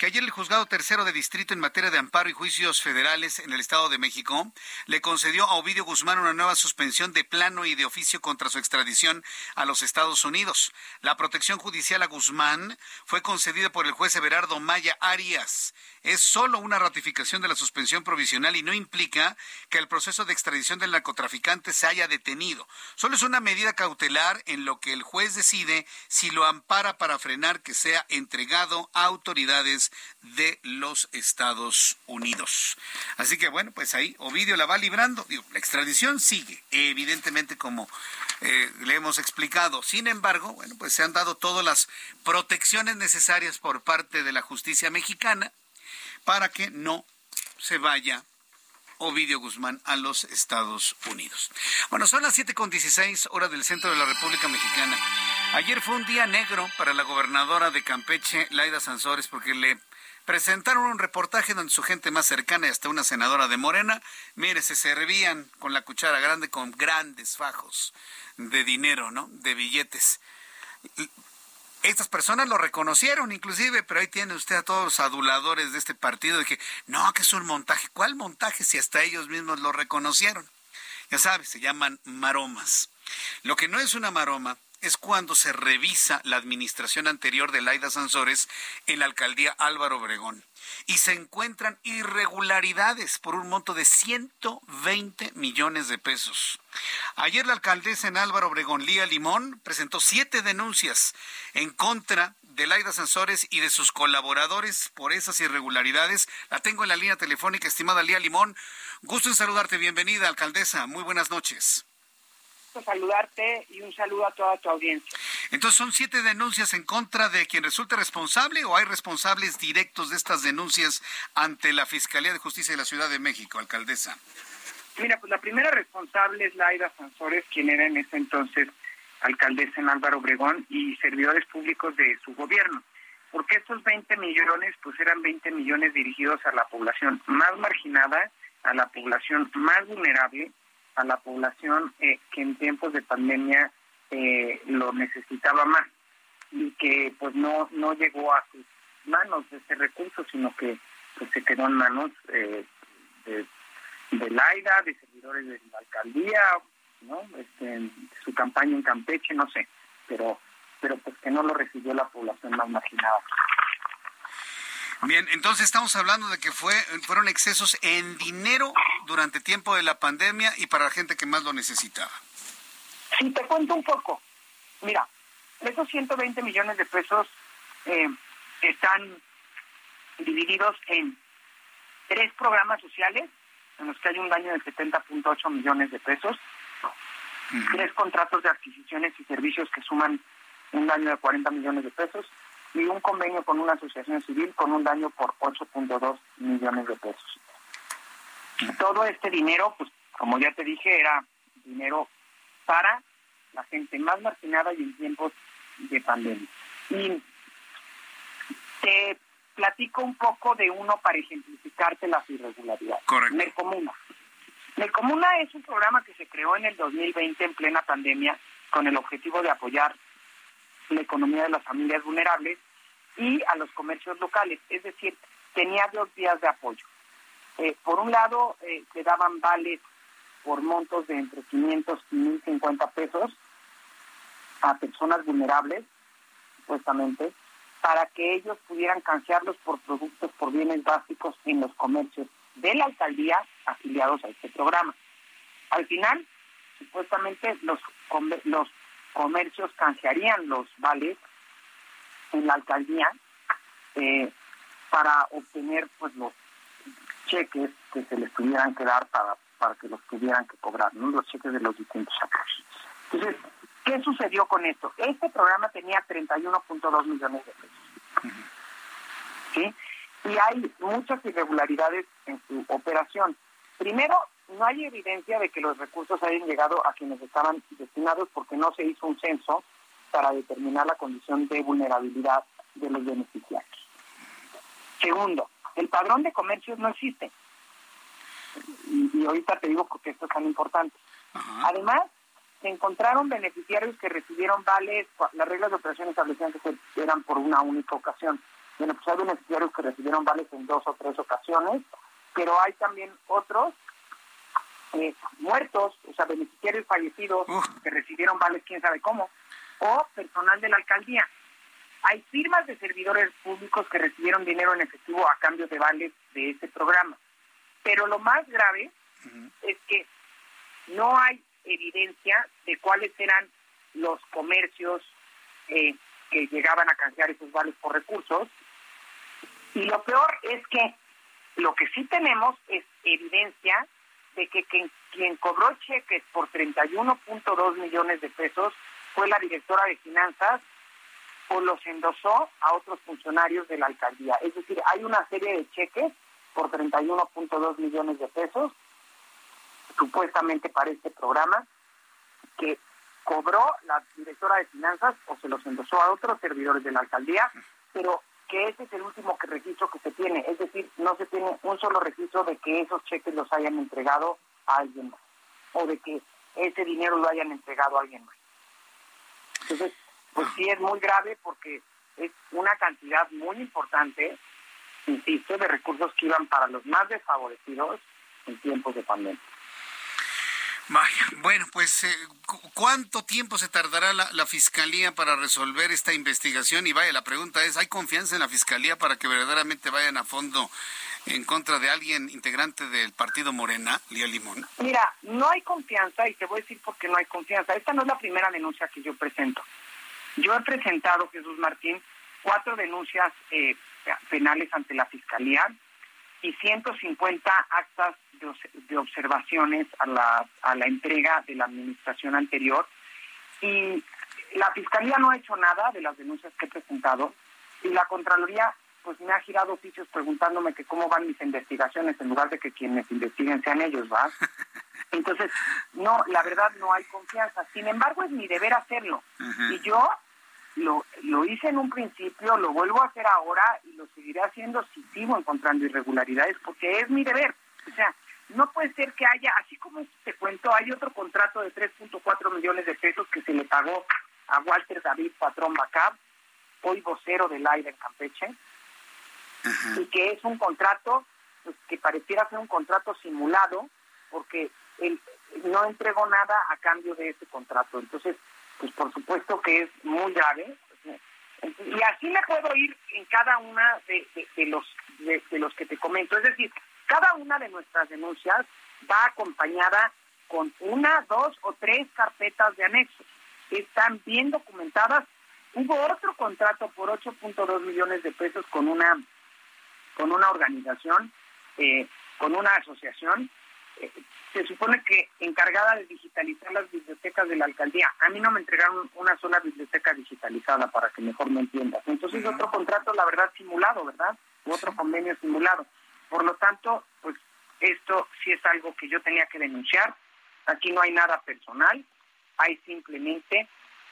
que ayer el juzgado tercero de distrito en materia de amparo y juicios federales en el Estado de México le concedió a Ovidio Guzmán una nueva suspensión de plano y de oficio contra su extradición a los Estados Unidos. La protección judicial a Guzmán fue concedida por el juez Everardo Maya Arias es solo una ratificación de la suspensión provisional y no implica que el proceso de extradición del narcotraficante se haya detenido. Solo es una medida cautelar en lo que el juez decide si lo ampara para frenar que sea entregado a autoridades de los Estados Unidos. Así que bueno, pues ahí Ovidio la va librando. la extradición sigue, evidentemente como eh, le hemos explicado. Sin embargo, bueno, pues se han dado todas las protecciones necesarias por parte de la justicia mexicana para que no se vaya Ovidio Guzmán a los Estados Unidos. Bueno, son las 7.16 horas del centro de la República Mexicana. Ayer fue un día negro para la gobernadora de Campeche, Laida Sansores, porque le presentaron un reportaje donde su gente más cercana y hasta una senadora de Morena, mire, se servían con la cuchara grande con grandes fajos de dinero, ¿no? De billetes estas personas lo reconocieron inclusive, pero ahí tiene usted a todos los aduladores de este partido de que no, que es un montaje. ¿Cuál montaje si hasta ellos mismos lo reconocieron? Ya sabes, se llaman maromas. Lo que no es una maroma es cuando se revisa la administración anterior de Laida Sansores en la alcaldía Álvaro Obregón y se encuentran irregularidades por un monto de 120 millones de pesos. Ayer la alcaldesa en Álvaro Obregón, Lía Limón, presentó siete denuncias en contra de Laida Sansores y de sus colaboradores por esas irregularidades. La tengo en la línea telefónica, estimada Lía Limón. Gusto en saludarte. Bienvenida, alcaldesa. Muy buenas noches saludarte y un saludo a toda tu audiencia. Entonces, ¿son siete denuncias en contra de quien resulte responsable o hay responsables directos de estas denuncias ante la Fiscalía de Justicia de la Ciudad de México, alcaldesa? Mira, pues la primera responsable es Laida Sansores, quien era en ese entonces alcaldesa en Álvaro Obregón y servidores públicos de su gobierno. Porque estos 20 millones, pues eran 20 millones dirigidos a la población más marginada, a la población más vulnerable, a la población eh, que en tiempos de pandemia eh, lo necesitaba más y que pues no no llegó a sus manos ese recurso, sino que pues, se quedó en manos eh, de, de Laida, de servidores de la alcaldía, ¿no? Este, su campaña en Campeche, no sé, pero pero pues que no lo recibió la población más marginada. Bien, entonces estamos hablando de que fue, fueron excesos en dinero durante tiempo de la pandemia y para la gente que más lo necesitaba. Sí, te cuento un poco. Mira, esos 120 millones de pesos eh, están divididos en tres programas sociales, en los que hay un daño de 70.8 millones de pesos, tres contratos de adquisiciones y servicios que suman un daño de 40 millones de pesos, y un convenio con una asociación civil con un daño por 8.2 millones de pesos. Todo este dinero, pues como ya te dije, era dinero para la gente más marginada y en tiempos de pandemia. Y te platico un poco de uno para ejemplificarte las irregularidades. Correcto. Mercomuna. Mercomuna es un programa que se creó en el 2020 en plena pandemia con el objetivo de apoyar la economía de las familias vulnerables y a los comercios locales. Es decir, tenía dos vías de apoyo. Eh, por un lado, eh, se daban vales por montos de entre 500 y 1.050 pesos a personas vulnerables, supuestamente, para que ellos pudieran canjearlos por productos, por bienes básicos en los comercios de la alcaldía afiliados a este programa. Al final, supuestamente los, los comercios canjearían los vales en la alcaldía eh, para obtener pues los cheques que se les tuvieran que dar para, para que los tuvieran que cobrar, ¿no? los cheques de los distintos sacos. Entonces, ¿qué sucedió con esto? Este programa tenía 31.2 millones de pesos. ¿Sí? Y hay muchas irregularidades en su operación. Primero, no hay evidencia de que los recursos hayan llegado a quienes estaban destinados porque no se hizo un censo para determinar la condición de vulnerabilidad de los beneficiarios. Segundo, el padrón de comercios no existe. Y, ahorita te digo porque esto es tan importante. Además, se encontraron beneficiarios que recibieron vales, las reglas de operación establecían que eran por una única ocasión. Bueno, pues hay beneficiarios que recibieron vales en dos o tres ocasiones, pero hay también otros eh, muertos, o sea, beneficiarios fallecidos que recibieron vales quién sabe cómo, o personal de la alcaldía. Hay firmas de servidores públicos que recibieron dinero en efectivo a cambio de vales de este programa. Pero lo más grave es que no hay evidencia de cuáles eran los comercios eh, que llegaban a canjear esos vales por recursos. Y lo peor es que lo que sí tenemos es evidencia de que quien, cobró cheques por 31.2 millones de pesos fue la directora de finanzas o los endosó a otros funcionarios de la alcaldía. Es decir, hay una serie de cheques por 31.2 millones de pesos, supuestamente para este programa, que cobró la directora de finanzas o se los endosó a otros servidores de la alcaldía, pero que ese es el último registro que se tiene, es decir, no se tiene un solo registro de que esos cheques los hayan entregado a alguien más o de que ese dinero lo hayan entregado a alguien más. Entonces, pues sí es muy grave porque es una cantidad muy importante, insisto, de recursos que iban para los más desfavorecidos en tiempos de pandemia. Vaya, bueno, pues eh, ¿cuánto tiempo se tardará la, Fiscalía para resolver esta investigación? Y vaya, la pregunta es, ¿hay confianza en la Fiscalía para que verdaderamente vayan a fondo en contra de alguien integrante del partido Morena, Lía Limón? Mira, no hay confianza y te voy a decir por qué no hay confianza. Esta no es la primera denuncia que yo presento. Yo he presentado, Jesús Martín, cuatro denuncias eh, penales ante la Fiscalía y 150 actas de, observaciones a la, a la entrega de la administración anterior. Y la Fiscalía no ha hecho nada de las denuncias que he presentado y la Contraloría pues me ha girado oficios preguntándome que cómo van mis investigaciones en lugar de que quienes investiguen sean ellos, ¿va? Entonces, no, la verdad no hay confianza. Sin embargo, es mi deber hacerlo. Y yo lo, lo hice en un principio, lo vuelvo a hacer ahora y lo seguiré haciendo si sigo encontrando irregularidades, porque es mi deber. O sea, no puede ser que haya, así como te cuento, hay otro contrato de 3.4 millones de pesos que se le pagó a Walter David Patrón Bacab, hoy vocero del aire en Campeche, y que es un contrato pues, que pareciera ser un contrato simulado, porque él no entregó nada a cambio de ese contrato. Entonces, pues por supuesto que es muy grave. Y así me puedo ir en cada una de, de, de los de, de, los que te comento. Es decir, cada una de nuestras denuncias va acompañada con una, dos o tres carpetas de anexos. Están bien documentadas. Hubo otro contrato por 8.2 millones de pesos con una con una organización, eh, con una asociación, eh, se supone que encargada de digitalizar las bibliotecas de la alcaldía. A mí no me entregaron una sola biblioteca digitalizada para que mejor me entiendas. Entonces, uh -huh. otro contrato, la verdad, simulado, ¿verdad? Otro convenio simulado. Por lo tanto, pues esto sí es algo que yo tenía que denunciar. Aquí no hay nada personal, hay simplemente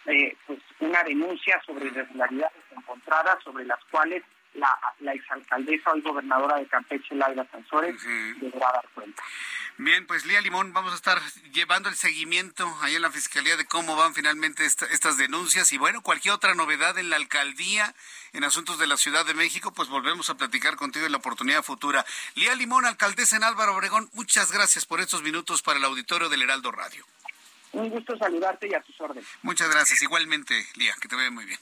eh, pues una denuncia sobre irregularidades encontradas sobre las cuales la, la exalcaldesa y gobernadora de Campeche, Laila Sansores, uh -huh. deberá dar cuenta. Bien, pues Lía Limón, vamos a estar llevando el seguimiento ahí en la Fiscalía de cómo van finalmente esta, estas denuncias y bueno, cualquier otra novedad en la alcaldía, en asuntos de la Ciudad de México, pues volvemos a platicar contigo en la oportunidad futura. Lía Limón, alcaldesa en Álvaro Obregón, muchas gracias por estos minutos para el auditorio del Heraldo Radio. Un gusto saludarte y a tus órdenes. Muchas gracias. Igualmente, Lía, que te vea muy bien.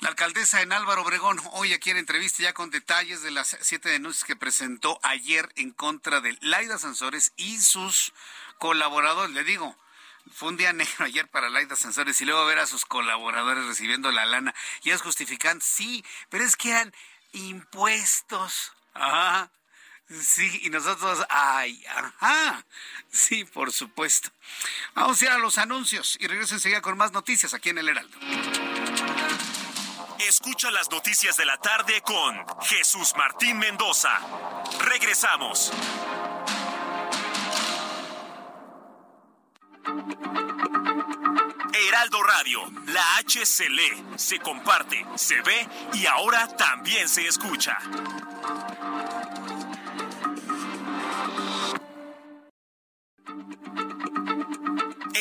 La alcaldesa en Álvaro Obregón, hoy aquí en entrevista ya con detalles de las siete denuncias que presentó ayer en contra de Laida Sansores y sus colaboradores. Le digo, fue un día negro ayer para Laida Sansores y luego ver a sus colaboradores recibiendo la lana. Y es justificante, sí, pero es que eran impuestos. Ajá. Sí, y nosotros, ay, ajá, sí, por supuesto. Vamos a ir a los anuncios y regreso enseguida con más noticias aquí en el Heraldo. Escucha las noticias de la tarde con Jesús Martín Mendoza. Regresamos. Heraldo Radio, la H se lee, se comparte, se ve y ahora también se escucha.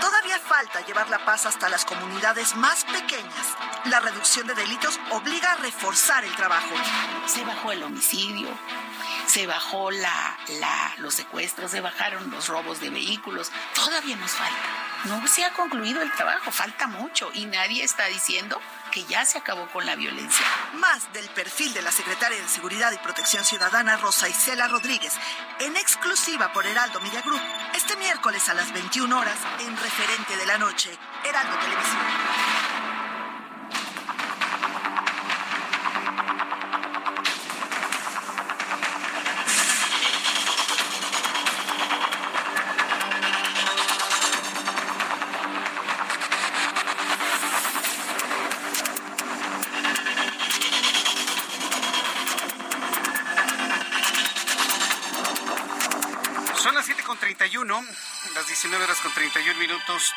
Todavía falta llevar la paz hasta las comunidades más pequeñas. La reducción de delitos obliga a reforzar el trabajo. Se bajó el homicidio, se bajó la, los secuestros, se bajaron los robos de vehículos. Todavía nos falta. No se ha concluido el trabajo, falta mucho y nadie está diciendo que ya se acabó con la violencia. Más del perfil de la secretaria de Seguridad y Protección Ciudadana Rosa Isela Rodríguez, en exclusiva por Heraldo Media Group, este miércoles a las 21 horas en Referente de la Noche, Heraldo Televisión.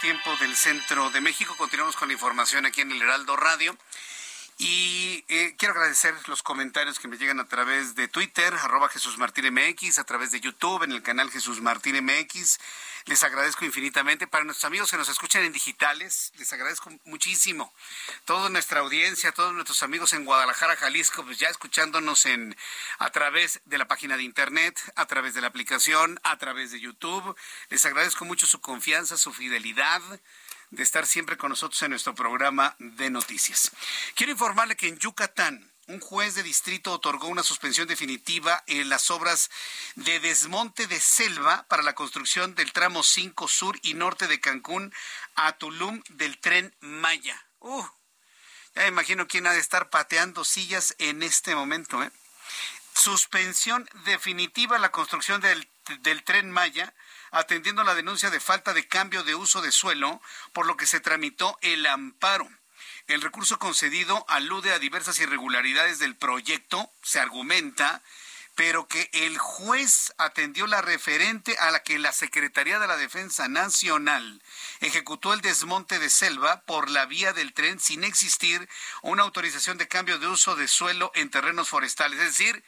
Tiempo del centro de México. Continuamos con la información aquí en el Heraldo Radio. Y eh, quiero agradecer los comentarios que me llegan a través de Twitter, arroba Jesús Martín MX, a través de YouTube, en el canal Jesús Martín MX. Les agradezco infinitamente. Para nuestros amigos que nos escuchan en digitales, les agradezco muchísimo. Toda nuestra audiencia, todos nuestros amigos en Guadalajara, Jalisco, pues ya escuchándonos en a través de la página de internet, a través de la aplicación, a través de YouTube. Les agradezco mucho su confianza, su fidelidad de estar siempre con nosotros en nuestro programa de noticias. Quiero informarle que en Yucatán, un juez de distrito otorgó una suspensión definitiva en las obras de desmonte de selva para la construcción del tramo 5 sur y norte de Cancún a Tulum del tren Maya. Uh, ya imagino quién ha de estar pateando sillas en este momento. ¿eh? Suspensión definitiva a la construcción del, del tren Maya atendiendo la denuncia de falta de cambio de uso de suelo, por lo que se tramitó el amparo. El recurso concedido alude a diversas irregularidades del proyecto, se argumenta, pero que el juez atendió la referente a la que la Secretaría de la Defensa Nacional ejecutó el desmonte de selva por la vía del tren sin existir una autorización de cambio de uso de suelo en terrenos forestales. Es decir,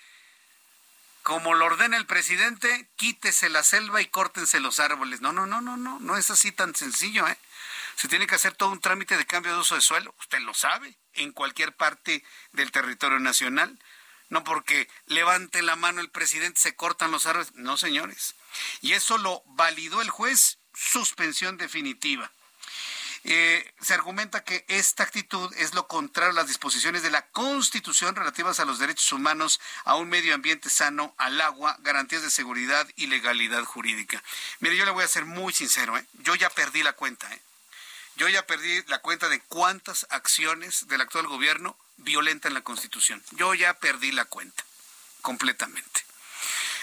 como lo ordena el presidente, quítese la selva y córtense los árboles. No, no, no, no, no, no es así tan sencillo, ¿eh? Se tiene que hacer todo un trámite de cambio de uso de suelo, usted lo sabe, en cualquier parte del territorio nacional. No porque levante la mano el presidente se cortan los árboles. No, señores. Y eso lo validó el juez, suspensión definitiva. Eh, se argumenta que esta actitud es lo contrario a las disposiciones de la Constitución relativas a los derechos humanos, a un medio ambiente sano, al agua, garantías de seguridad y legalidad jurídica. Mire, yo le voy a ser muy sincero, ¿eh? yo ya perdí la cuenta. ¿eh? Yo ya perdí la cuenta de cuántas acciones del actual gobierno violentan la Constitución. Yo ya perdí la cuenta completamente.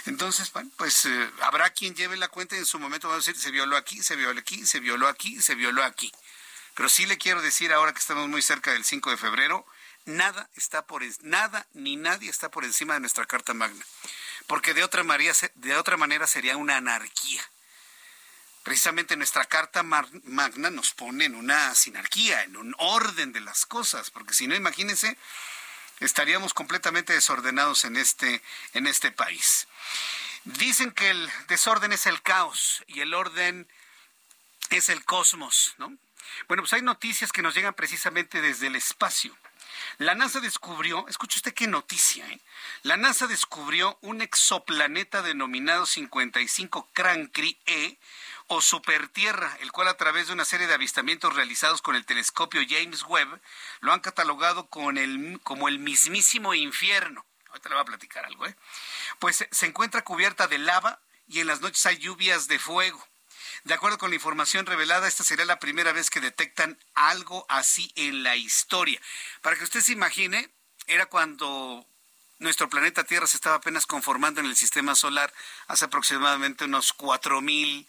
Entonces, bueno, pues eh, habrá quien lleve la cuenta y en su momento va a decir, se violó aquí, se violó aquí, se violó aquí, se violó aquí. Pero sí le quiero decir ahora que estamos muy cerca del 5 de febrero, nada está por nada ni nadie está por encima de nuestra Carta Magna, porque de otra manera, de otra manera sería una anarquía. Precisamente nuestra Carta Magna nos pone en una sinarquía, en un orden de las cosas, porque si no, imagínense, estaríamos completamente desordenados en este, en este país. Dicen que el desorden es el caos y el orden es el cosmos, ¿no? Bueno, pues hay noticias que nos llegan precisamente desde el espacio. La NASA descubrió, escuche usted qué noticia, ¿eh? La NASA descubrió un exoplaneta denominado 55 Crancri E o Supertierra, el cual a través de una serie de avistamientos realizados con el telescopio James Webb lo han catalogado con el, como el mismísimo infierno. Ahorita le voy a platicar algo, ¿eh? Pues se encuentra cubierta de lava y en las noches hay lluvias de fuego. De acuerdo con la información revelada, esta sería la primera vez que detectan algo así en la historia. Para que usted se imagine, era cuando nuestro planeta Tierra se estaba apenas conformando en el sistema solar hace aproximadamente unos cuatro mil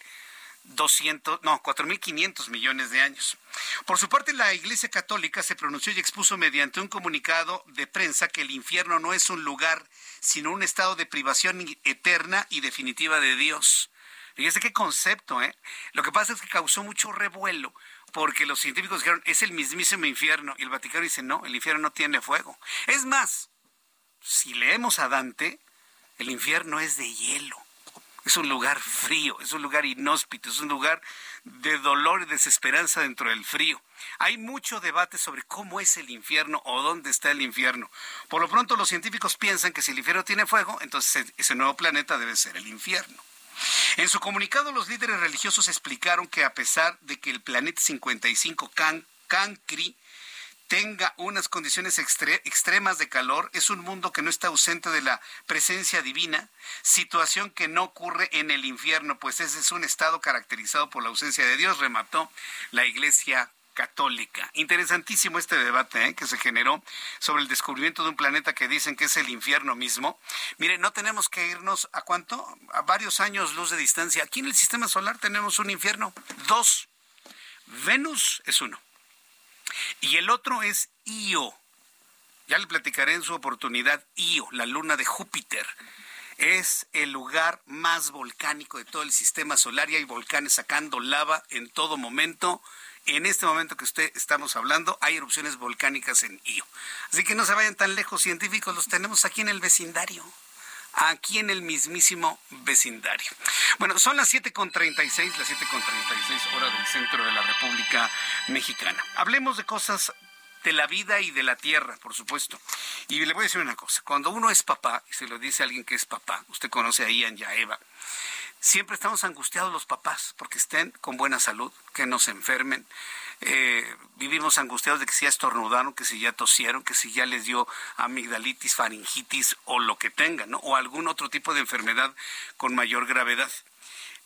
doscientos, no, cuatro mil quinientos millones de años. Por su parte, la Iglesia Católica se pronunció y expuso mediante un comunicado de prensa que el infierno no es un lugar, sino un estado de privación eterna y definitiva de Dios. Fíjese qué concepto, ¿eh? Lo que pasa es que causó mucho revuelo porque los científicos dijeron, es el mismísimo infierno. Y el Vaticano dice, no, el infierno no tiene fuego. Es más, si leemos a Dante, el infierno es de hielo. Es un lugar frío, es un lugar inhóspito, es un lugar de dolor y desesperanza dentro del frío. Hay mucho debate sobre cómo es el infierno o dónde está el infierno. Por lo pronto los científicos piensan que si el infierno tiene fuego, entonces ese nuevo planeta debe ser el infierno. En su comunicado, los líderes religiosos explicaron que a pesar de que el planeta 55 Cancri tenga unas condiciones extremas de calor, es un mundo que no está ausente de la presencia divina, situación que no ocurre en el infierno, pues ese es un estado caracterizado por la ausencia de Dios, remató la Iglesia católica. Interesantísimo este debate ¿eh? que se generó sobre el descubrimiento de un planeta que dicen que es el infierno mismo. Mire, no tenemos que irnos a cuánto, a varios años luz de distancia. Aquí en el sistema solar tenemos un infierno, dos. Venus es uno. Y el otro es Io. Ya le platicaré en su oportunidad Io, la luna de Júpiter. es el lugar más volcánico de todo el sistema solar y hay volcanes sacando lava en todo momento. En este momento que usted estamos hablando, hay erupciones volcánicas en Io. Así que no se vayan tan lejos, científicos, los tenemos aquí en el vecindario. Aquí en el mismísimo vecindario. Bueno, son las 7.36, las 7.36 horas del centro de la República Mexicana. Hablemos de cosas de la vida y de la tierra, por supuesto. Y le voy a decir una cosa, cuando uno es papá, y se lo dice a alguien que es papá, usted conoce a Ian y a Eva, siempre estamos angustiados los papás porque estén con buena salud, que no se enfermen. Eh, vivimos angustiados de que si ya estornudaron, que si ya tosieron, que si ya les dio amigdalitis, faringitis o lo que tengan, ¿no? o algún otro tipo de enfermedad con mayor gravedad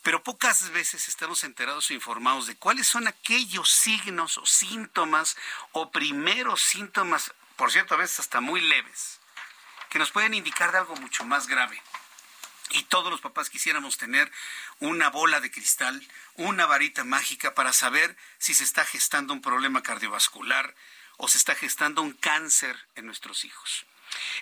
pero pocas veces estamos enterados o informados de cuáles son aquellos signos o síntomas o primeros síntomas, por cierto, a veces hasta muy leves, que nos pueden indicar de algo mucho más grave. Y todos los papás quisiéramos tener una bola de cristal, una varita mágica para saber si se está gestando un problema cardiovascular o se está gestando un cáncer en nuestros hijos.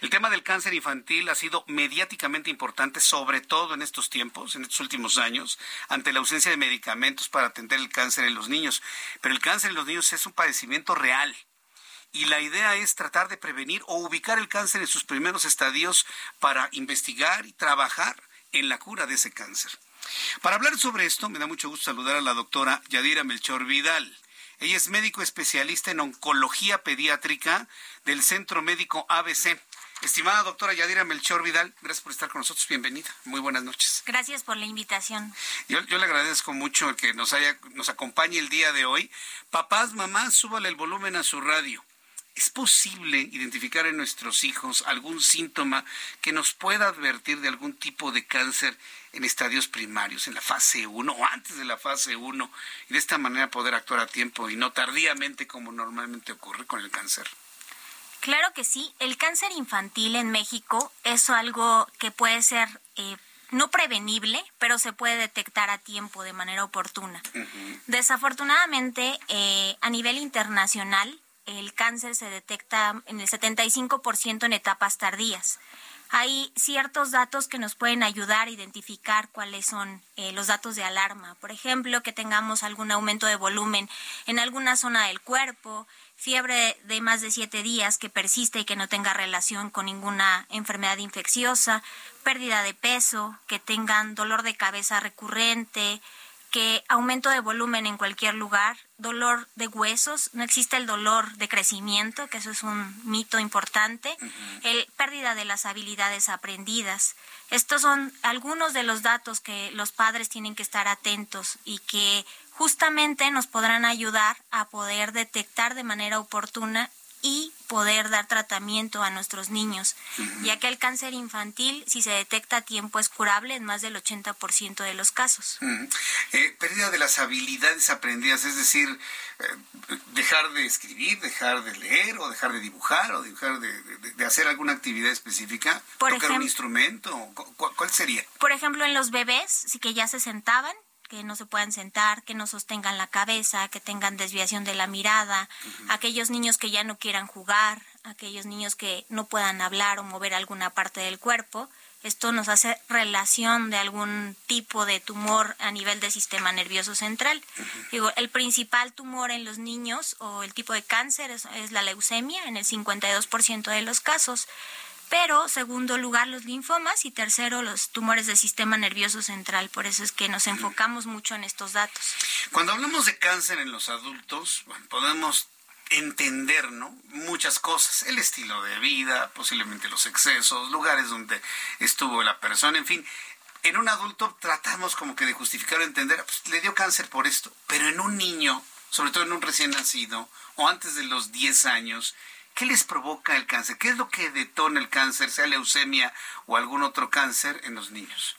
El tema del cáncer infantil ha sido mediáticamente importante, sobre todo en estos tiempos, en estos últimos años, ante la ausencia de medicamentos para atender el cáncer en los niños. Pero el cáncer en los niños es un padecimiento real. Y la idea es tratar de prevenir o ubicar el cáncer en sus primeros estadios para investigar y trabajar en la cura de ese cáncer. Para hablar sobre esto, me da mucho gusto saludar a la doctora Yadira Melchor Vidal. Ella es médico especialista en oncología pediátrica del Centro Médico ABC. Estimada doctora Yadira Melchor Vidal, gracias por estar con nosotros. Bienvenida. Muy buenas noches. Gracias por la invitación. Yo, le agradezco mucho el que nos, haya, nos acompañe el día de hoy. Papás, mamás, súbale el volumen a su radio. ¿Es posible identificar en nuestros hijos algún síntoma que nos pueda advertir de algún tipo de cáncer en estadios primarios, en la fase 1 o antes de la fase 1, y de esta manera poder actuar a tiempo y no tardíamente como normalmente ocurre con el cáncer? Claro que sí. El cáncer infantil en México es algo que puede ser eh, no prevenible, pero se puede detectar a tiempo de manera oportuna. Desafortunadamente, eh, a nivel internacional, el cáncer se detecta en el 75% en etapas tardías. Hay ciertos datos que nos pueden ayudar a identificar cuáles son eh, los datos de alarma. Por ejemplo, que tengamos algún aumento de volumen en alguna zona del cuerpo, fiebre de más de siete días que persiste y que no tenga relación con ninguna enfermedad infecciosa, pérdida de peso, que tengan dolor de cabeza recurrente, que aumento de volumen en cualquier lugar, dolor de huesos, no existe el dolor de crecimiento, que eso es un mito importante, el pérdida de las habilidades aprendidas. Estos son algunos de los datos que los padres tienen que estar atentos y que justamente nos podrán ayudar a poder detectar de manera oportuna y poder dar tratamiento a nuestros niños, ya que el cáncer infantil, si se detecta a tiempo, es curable en más del 80% de los casos. Eh, pérdida de las habilidades aprendidas, es decir, eh, dejar de escribir, dejar de leer o dejar de dibujar o dejar de, hacer alguna actividad específica, Por tocar un instrumento, ¿cuál sería? Por ejemplo, en los bebés, sí que ya se sentaban, que no se puedan sentar, que no sostengan la cabeza, que tengan desviación de la mirada, aquellos niños que ya no quieran jugar, aquellos niños que no puedan hablar o mover alguna parte del cuerpo. Esto nos hace relación de algún tipo de tumor a nivel del sistema nervioso central. Digo, el principal tumor en los niños o el tipo de cáncer es, es la leucemia en el 52% de los casos pero segundo lugar los linfomas y tercero los tumores del sistema nervioso central. Por eso es que nos enfocamos mucho en estos datos. Cuando hablamos de cáncer en los adultos, podemos entender ¿no? muchas cosas, el estilo de vida, posiblemente los excesos, lugares donde estuvo la persona, en fin. En un adulto tratamos como que de justificar o entender, pues, le dio cáncer por esto, pero en un niño, sobre todo en un recién nacido o antes de los 10 años, ¿Qué les provoca el cáncer? ¿Qué es lo que detona el cáncer, sea leucemia o algún otro cáncer en los niños?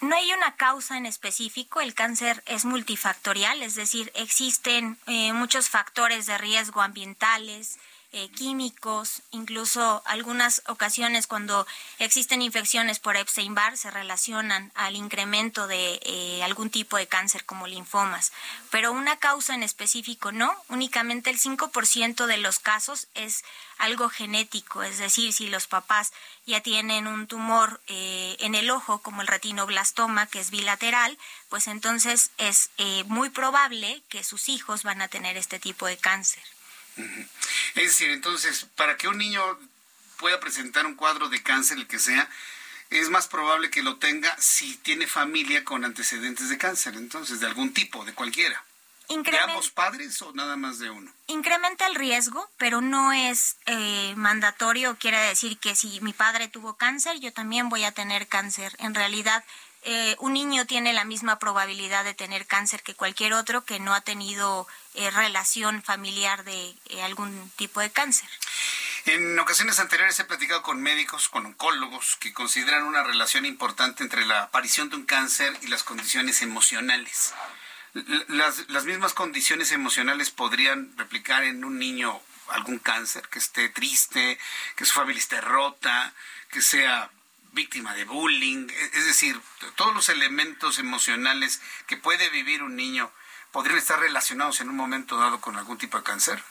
No hay una causa en específico, el cáncer es multifactorial, es decir, existen eh, muchos factores de riesgo ambientales, eh, químicos, incluso algunas ocasiones cuando existen infecciones por Epstein-Barr se relacionan al incremento de eh, algún tipo de cáncer como linfomas, pero una causa en específico no, únicamente el 5% de los casos es algo genético, es decir, si los papás ya tienen un tumor eh, en el ojo como el retinoblastoma, que es bilateral, pues entonces es eh, muy probable que sus hijos van a tener este tipo de cáncer. Es decir, entonces, para que un niño pueda presentar un cuadro de cáncer, el que sea, es más probable que lo tenga si tiene familia con antecedentes de cáncer, entonces, de algún tipo, de cualquiera. ¿De ambos padres o nada más de uno? Incrementa el riesgo, pero no es eh, mandatorio. Quiere decir que si mi padre tuvo cáncer, yo también voy a tener cáncer. En realidad, eh, un niño tiene la misma probabilidad de tener cáncer que cualquier otro que no ha tenido eh, relación familiar de algún tipo de cáncer. En ocasiones anteriores he platicado con médicos, con oncólogos, que consideran una relación importante entre la aparición de un cáncer y las condiciones emocionales las, las mismas condiciones emocionales podrían replicar en un niño algún cáncer, que esté triste, que su familia esté rota, que sea víctima de bullying, e, es decir, todos los elementos emocionales que puede vivir un niño podrían estar relacionados en un momento dado con algún tipo de cáncer.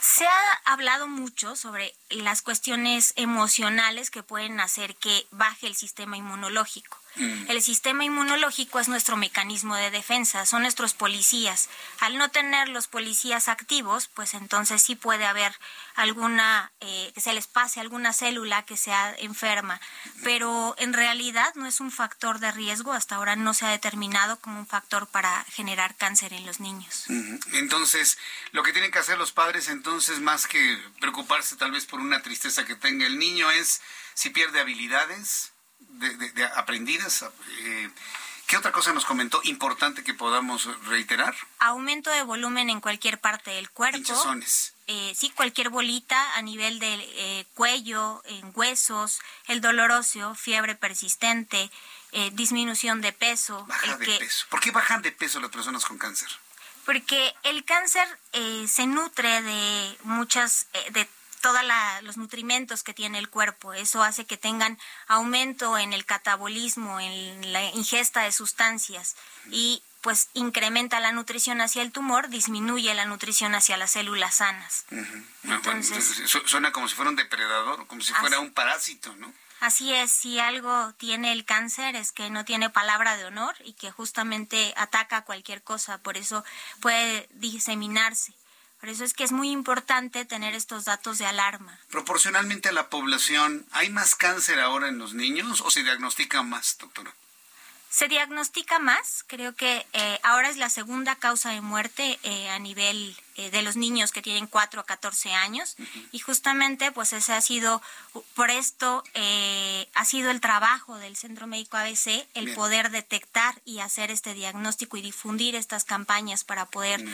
Se ha hablado mucho sobre las cuestiones emocionales que pueden hacer que baje el sistema inmunológico. Mm. El sistema inmunológico es nuestro mecanismo de defensa, son nuestros policías. Al no tener los policías activos, pues entonces sí puede haber alguna, eh, que se les pase alguna célula que sea enferma, pero en realidad no es un factor de riesgo, hasta ahora no se ha determinado como un factor para generar cáncer en los niños. Entonces, lo que tienen que hacer los padres entonces, más que preocuparse tal vez por una tristeza que tenga el niño, es si pierde habilidades, de, aprendidas. Eh, ¿Qué otra cosa nos comentó importante que podamos reiterar? Aumento de volumen en cualquier parte del cuerpo. Eh, sí, cualquier bolita a nivel del eh, cuello, en huesos, el dolor óseo, fiebre persistente, eh, disminución de peso. Baja de peso. ¿Por qué bajan de peso las personas con cáncer? Porque el cáncer se nutre de muchas, de todos los nutrimentos que tiene el cuerpo. Eso hace que tengan aumento en el catabolismo, en la ingesta de sustancias y pues incrementa la nutrición hacia el tumor, disminuye la nutrición hacia las células sanas. Entonces, suena como si fuera un depredador, como si fuera un parásito, ¿no? Así es, si algo tiene el cáncer es que no tiene palabra de honor y que justamente ataca cualquier cosa, por eso puede diseminarse. Por eso es que es muy importante tener estos datos de alarma. Proporcionalmente a la población, ¿hay más cáncer ahora en los niños o se diagnostica más, doctora? Se diagnostica más, creo que eh, ahora es la segunda causa de muerte eh, a nivel eh, de los niños que tienen 4 a 14 años y justamente pues ese ha sido, por esto ha sido el trabajo del Centro Médico ABC, el poder detectar y hacer este diagnóstico y difundir estas campañas para poder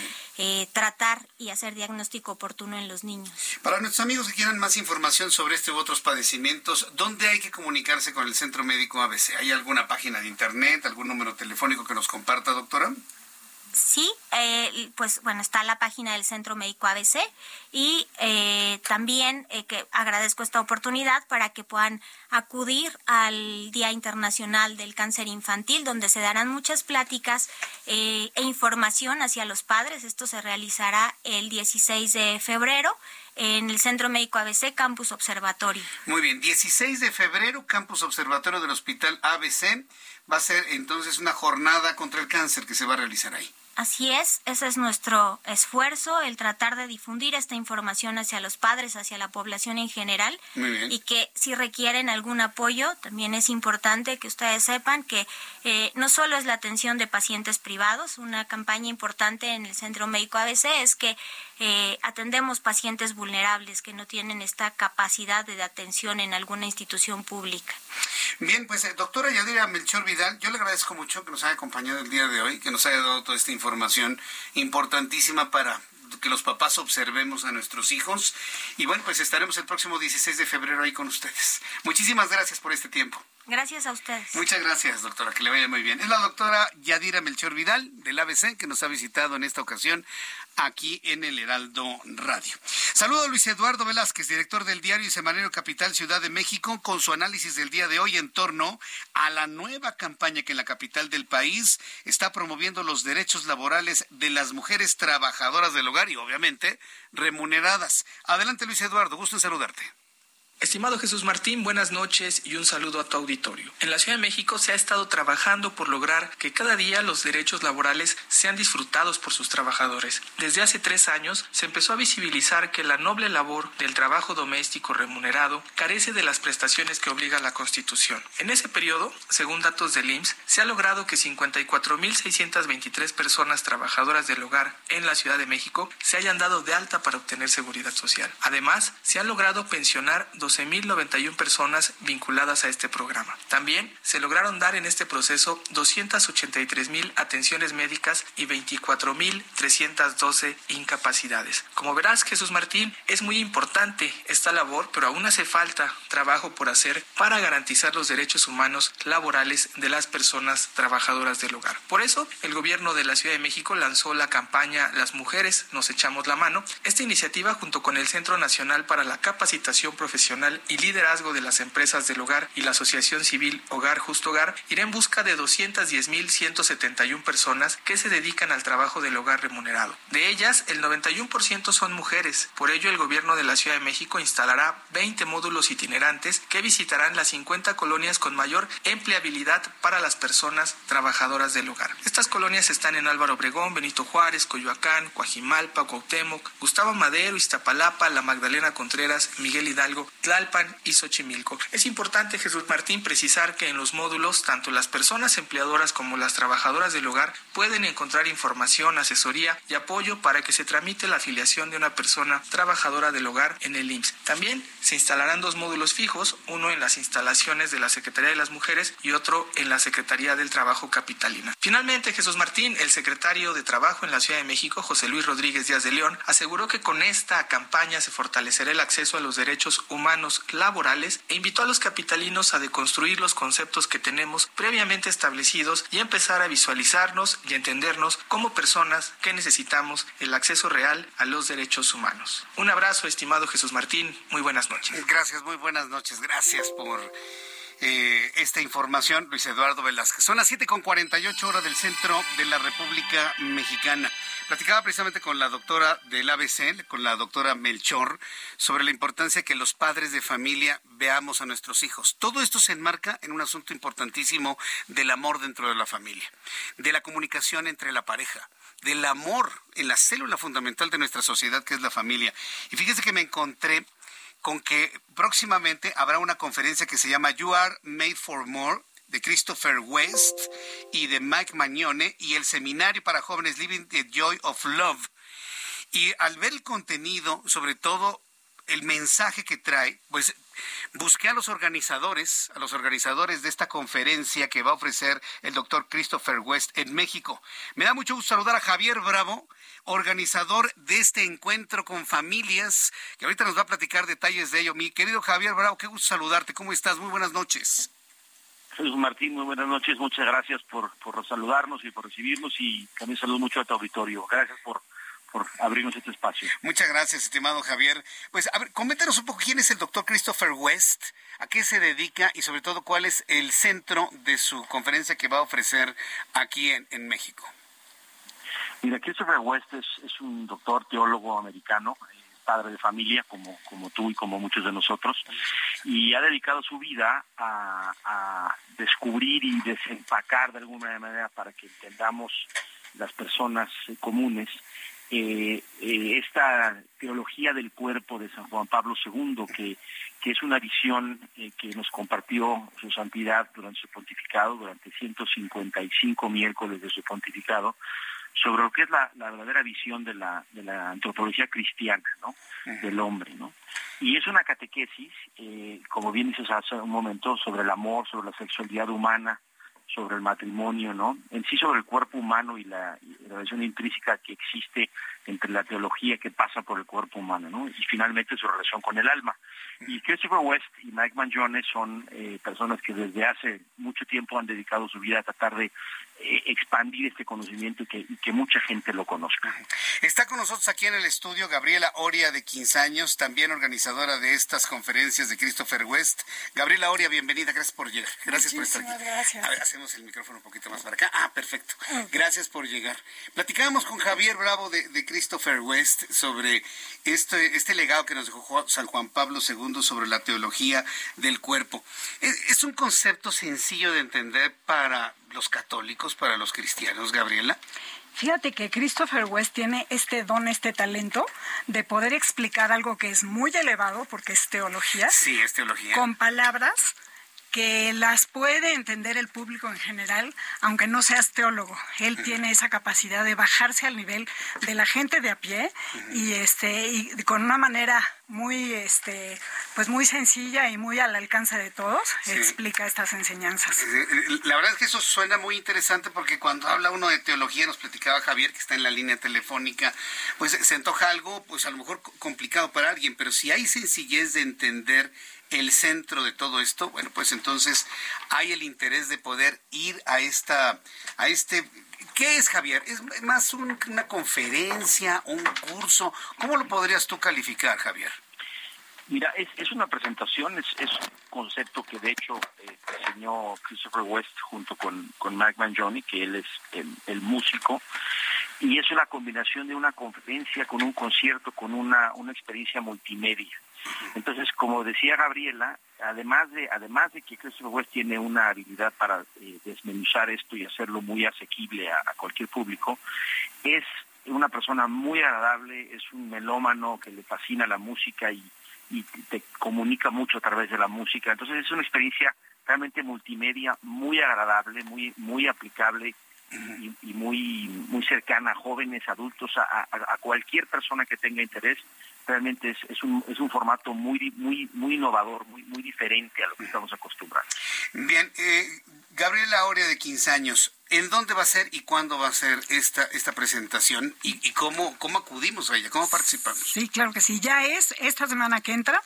tratar y hacer diagnóstico oportuno en los niños. Para nuestros amigos que quieran más información sobre este u otros padecimientos, ¿dónde hay que comunicarse con el Centro Médico ABC? ¿Hay alguna página de internet? algún número telefónico que nos comparta, doctora? Sí, eh, pues bueno, está la página del Centro Médico ABC y eh, también eh, que agradezco esta oportunidad para que puedan acudir al Día Internacional del Cáncer Infantil, donde se darán muchas pláticas e información hacia los padres. Esto se realizará el 16 de febrero en el Centro Médico ABC Campus Observatorio. Muy bien, 16 de febrero, Campus Observatorio del Hospital ABC va a ser entonces una jornada contra el cáncer que se va a realizar ahí. Así es, ese es nuestro esfuerzo, el tratar de difundir esta información hacia los padres, hacia la población en general. Y que si requieren algún apoyo, también es importante que ustedes sepan que eh, no solo es la atención de pacientes privados, una campaña importante en el Centro Médico ABC es que eh, atendemos pacientes vulnerables que no tienen esta capacidad de atención en alguna institución pública. Bien, pues eh, doctora Yadira Melchor Vidal, yo le agradezco mucho que nos haya acompañado el día de hoy, que nos haya dado toda esta información importantísima para que los papás observemos a nuestros hijos. Y bueno, pues estaremos el próximo 16 de febrero ahí con ustedes. Muchísimas gracias por este tiempo. Gracias a ustedes. Muchas gracias, doctora, que le vaya muy bien. Es la doctora Yadira Melchor Vidal del ABC que nos ha visitado en esta ocasión aquí en el Heraldo Radio. Saludo a Luis Eduardo Velázquez, director del diario y semanario Capital Ciudad de México, con su análisis del día de hoy en torno a la nueva campaña que en la capital del país está promoviendo los derechos laborales de las mujeres trabajadoras del hogar y obviamente remuneradas. Adelante Luis Eduardo, gusto en saludarte. Estimado Jesús Martín, buenas noches y un saludo a tu auditorio. En la Ciudad de México se ha estado trabajando por lograr que cada día los derechos laborales sean disfrutados por sus trabajadores. Desde hace tres años se empezó a visibilizar que la noble labor del trabajo doméstico remunerado carece de las prestaciones que obliga la Constitución. En ese periodo, según datos del IMSS, se ha logrado que 54.623 personas trabajadoras del hogar en la Ciudad de México se hayan dado de alta para obtener seguridad social. Además, se han logrado pensionar 12.091 personas vinculadas a este programa. También se lograron dar en este proceso 283.000 atenciones médicas y 24.312 incapacidades. Como verás, Jesús Martín, es muy importante esta labor, pero aún hace falta trabajo por hacer para garantizar los derechos humanos laborales de las personas trabajadoras del hogar. Por eso, el gobierno de la Ciudad de México lanzó la campaña Las mujeres nos echamos la mano. Esta iniciativa, junto con el Centro Nacional para la Capacitación Profesional, y liderazgo de las empresas del hogar y la Asociación Civil Hogar Justo Hogar irá en busca de 210.171 personas que se dedican al trabajo del hogar remunerado. De ellas, el 91% son mujeres. Por ello, el gobierno de la Ciudad de México instalará 20 módulos itinerantes que visitarán las 50 colonias con mayor empleabilidad para las personas trabajadoras del hogar. Estas colonias están en Álvaro Obregón, Benito Juárez, Coyoacán, Coajimalpa, Cuauhtémoc, Gustavo Madero, Iztapalapa, La Magdalena Contreras, Miguel Hidalgo, Tlalpan y Xochimilco. Es importante, Jesús Martín, precisar que en los módulos tanto las personas empleadoras como las trabajadoras del hogar pueden encontrar información, asesoría y apoyo para que se tramite la afiliación de una persona trabajadora del hogar en el IMSS. También se instalarán dos módulos fijos, uno en las instalaciones de la Secretaría de las Mujeres y otro en la Secretaría del Trabajo Capitalina. Finalmente, Jesús Martín, el secretario de Trabajo en la Ciudad de México, José Luis Rodríguez Díaz de León, aseguró que con esta campaña se fortalecerá el acceso a los derechos humanos laborales e invitó a los capitalinos a deconstruir los conceptos que tenemos previamente establecidos y empezar a visualizarnos y entendernos como personas que necesitamos el acceso real a los derechos humanos. Un abrazo, estimado Jesús Martín. Muy buenas noches. Gracias, muy buenas noches. Gracias por eh, esta información, Luis Eduardo Velázquez. Son las 7.48 horas del centro de la República Mexicana. Platicaba precisamente con la doctora del ABC, con la doctora Melchor, sobre la importancia que los padres de familia veamos a nuestros hijos. Todo esto se enmarca en un asunto importantísimo del amor dentro de la familia, de la comunicación entre la pareja, del amor en la célula fundamental de nuestra sociedad que es la familia. Y fíjese que me encontré con que próximamente habrá una conferencia que se llama You Are Made for More de Christopher West y de Mike Magnone y el seminario para jóvenes Living the Joy of Love. Y al ver el contenido, sobre todo el mensaje que trae, pues busqué a los organizadores, a los organizadores de esta conferencia que va a ofrecer el doctor Christopher West en México. Me da mucho gusto saludar a Javier Bravo, organizador de este encuentro con familias, que ahorita nos va a platicar detalles de ello. Mi querido Javier Bravo, qué gusto saludarte. ¿Cómo estás? Muy buenas noches. Jesús Martín, muy buenas noches. Muchas gracias por, por saludarnos y por recibirnos y también saludo mucho a tu auditorio. Gracias por, por abrirnos este espacio. Muchas gracias, estimado Javier. Pues, a ver, coméntanos un poco quién es el doctor Christopher West, a qué se dedica y sobre todo cuál es el centro de su conferencia que va a ofrecer aquí en, en México. Mira, Christopher West es, es un doctor teólogo americano, padre de familia como, como tú y como muchos de nosotros, y ha dedicado su vida a, descubrir y desempacar de alguna manera para que entendamos las personas eh, comunes eh, esta teología del cuerpo de San Juan Pablo II, que, que es una visión que nos compartió su santidad durante su pontificado, durante 155 miércoles de su pontificado, sobre lo que es la, verdadera visión de la, de la antropología cristiana, ¿no? Del hombre, ¿no? Y es una catequesis, eh, como bien dices hace un momento, sobre el amor, sobre la sexualidad humana, sobre el matrimonio, ¿no? En sí sobre el cuerpo humano y la, relación intrínseca que existe entre la teología que pasa por el cuerpo humano, ¿no? Y finalmente su relación con el alma. Y Christopher West y Mike Mangione son eh, personas que desde hace mucho tiempo han dedicado su vida a tratar de eh, expandir este conocimiento y que, que, mucha gente lo conozca. Está con nosotros aquí en el estudio Gabriela Oria, de 15 años, también organizadora de estas conferencias de Christopher West. Gabriela Oria, bienvenida, gracias por llegar. Gracias por estar aquí. Gracias. A ver, hacemos el micrófono un poquito más para acá. Ah, perfecto. Gracias por llegar. Platicábamos con Javier Bravo de, de Christopher West sobre este, este legado que nos dejó San Juan Pablo II sobre la teología del cuerpo. Es, es un concepto sencillo de entender para los católicos, para los cristianos, Gabriela? Fíjate que Christopher West tiene este don, este talento de poder explicar algo que es muy elevado, porque es teología. Sí, es teología. Con palabras que las puede entender el público en general, aunque no seas teólogo. Él tiene esa capacidad de bajarse al nivel de la gente de a pie y este y con una manera muy este pues muy sencilla y muy al alcance de todos explica estas enseñanzas. La verdad es que eso suena muy interesante porque cuando habla uno de teología nos platicaba Javier que está en la línea telefónica, pues se antoja algo pues a lo mejor complicado para alguien, pero si hay sencillez de entender el centro de todo esto, bueno, pues entonces hay el interés de poder ir a esta, a este ¿Qué es, Javier? ¿Es más una conferencia, un curso? ¿Cómo lo podrías tú calificar, Javier? Mira, es, es una presentación, es, es, un concepto que de hecho eh, diseñó Christopher West junto con, con Mike Mangione, que él es el, el, músico, y es una combinación de una conferencia con un concierto, con una, una experiencia multimedia. Entonces, como decía Gabriela, además de además de que Christopher West tiene una habilidad para eh, desmenuzar esto y hacerlo muy asequible a, a, cualquier público, es una persona muy agradable, es un melómano que le fascina la música y, y te comunica mucho a través de la música. Entonces, es una experiencia realmente multimedia, muy agradable, muy muy aplicable y, y, muy muy cercana a jóvenes, adultos, a, a, a, cualquier persona que tenga interés. Realmente es, es, un, es un formato muy muy muy innovador, muy muy diferente a lo que estamos acostumbrados. Bien, eh, Gabriela Aurea de 15 años, ¿en dónde va a ser y cuándo va a ser esta esta presentación y, y cómo cómo acudimos a ella, cómo participamos? Sí, claro que sí, ya es esta semana que entra,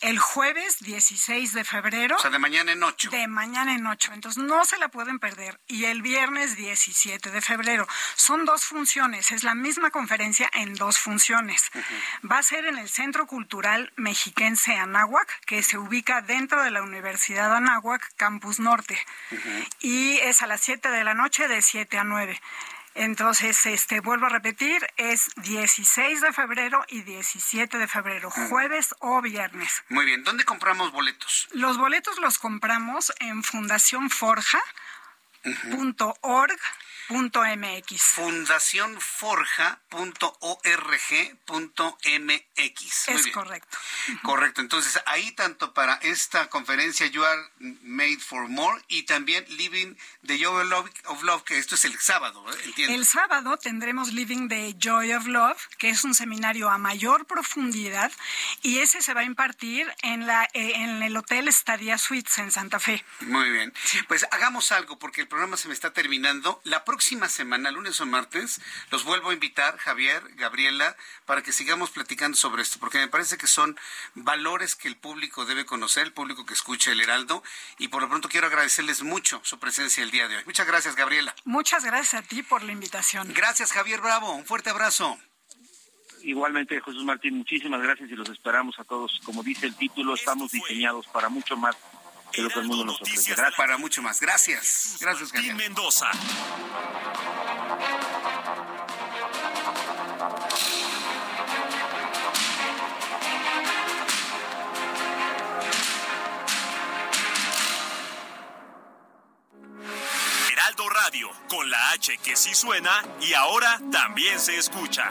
el jueves 16 de febrero. O sea, de mañana en 8. De mañana en 8, entonces no se la pueden perder. Y el viernes 17 de febrero. Son dos funciones, es la misma conferencia en dos funciones. Uh -huh. Va a ser en el Centro Cultural Mexiquense Anáhuac, que se ubica dentro de la Universidad Anáhuac, Campus Norte. Uh -huh. Y es a las 7 de la noche, de 7 a 9. Entonces, este, vuelvo a repetir, es 16 de febrero y 17 de febrero, jueves o viernes. Muy bien, ¿dónde compramos boletos? Los boletos los compramos en. Uh -huh. .mx. Fundacionforja.org.mx. Es correcto. Correcto. Entonces, ahí tanto para esta conferencia You Are Made for More y también Living the Joy of Love, que esto es el sábado, ¿eh? entiendo. El sábado tendremos Living the Joy of Love, que es un seminario a mayor profundidad y ese se va a impartir en, la, eh, en el Hotel Stadia Suites en Santa Fe. Muy bien. Pues hagamos algo porque el programa se me está terminando. La próxima semana, lunes o martes, los vuelvo a invitar, Javier, Gabriela, para que sigamos platicando sobre esto, porque me parece que son valores que el público debe conocer, el público que escucha el Heraldo, y por lo pronto quiero agradecerles mucho su presencia el día de hoy. Muchas gracias, Gabriela. Muchas gracias a ti por la invitación. Gracias, Javier Bravo. Un fuerte abrazo. Igualmente, Jesús Martín, muchísimas gracias y los esperamos a todos. Como dice el título, estamos diseñados para mucho más que lo que el mundo nos ofrece. Gracias. Para mucho más. Gracias. Gracias, Martín Mendoza. Heraldo Radio, con la H que sí suena y ahora también se escucha.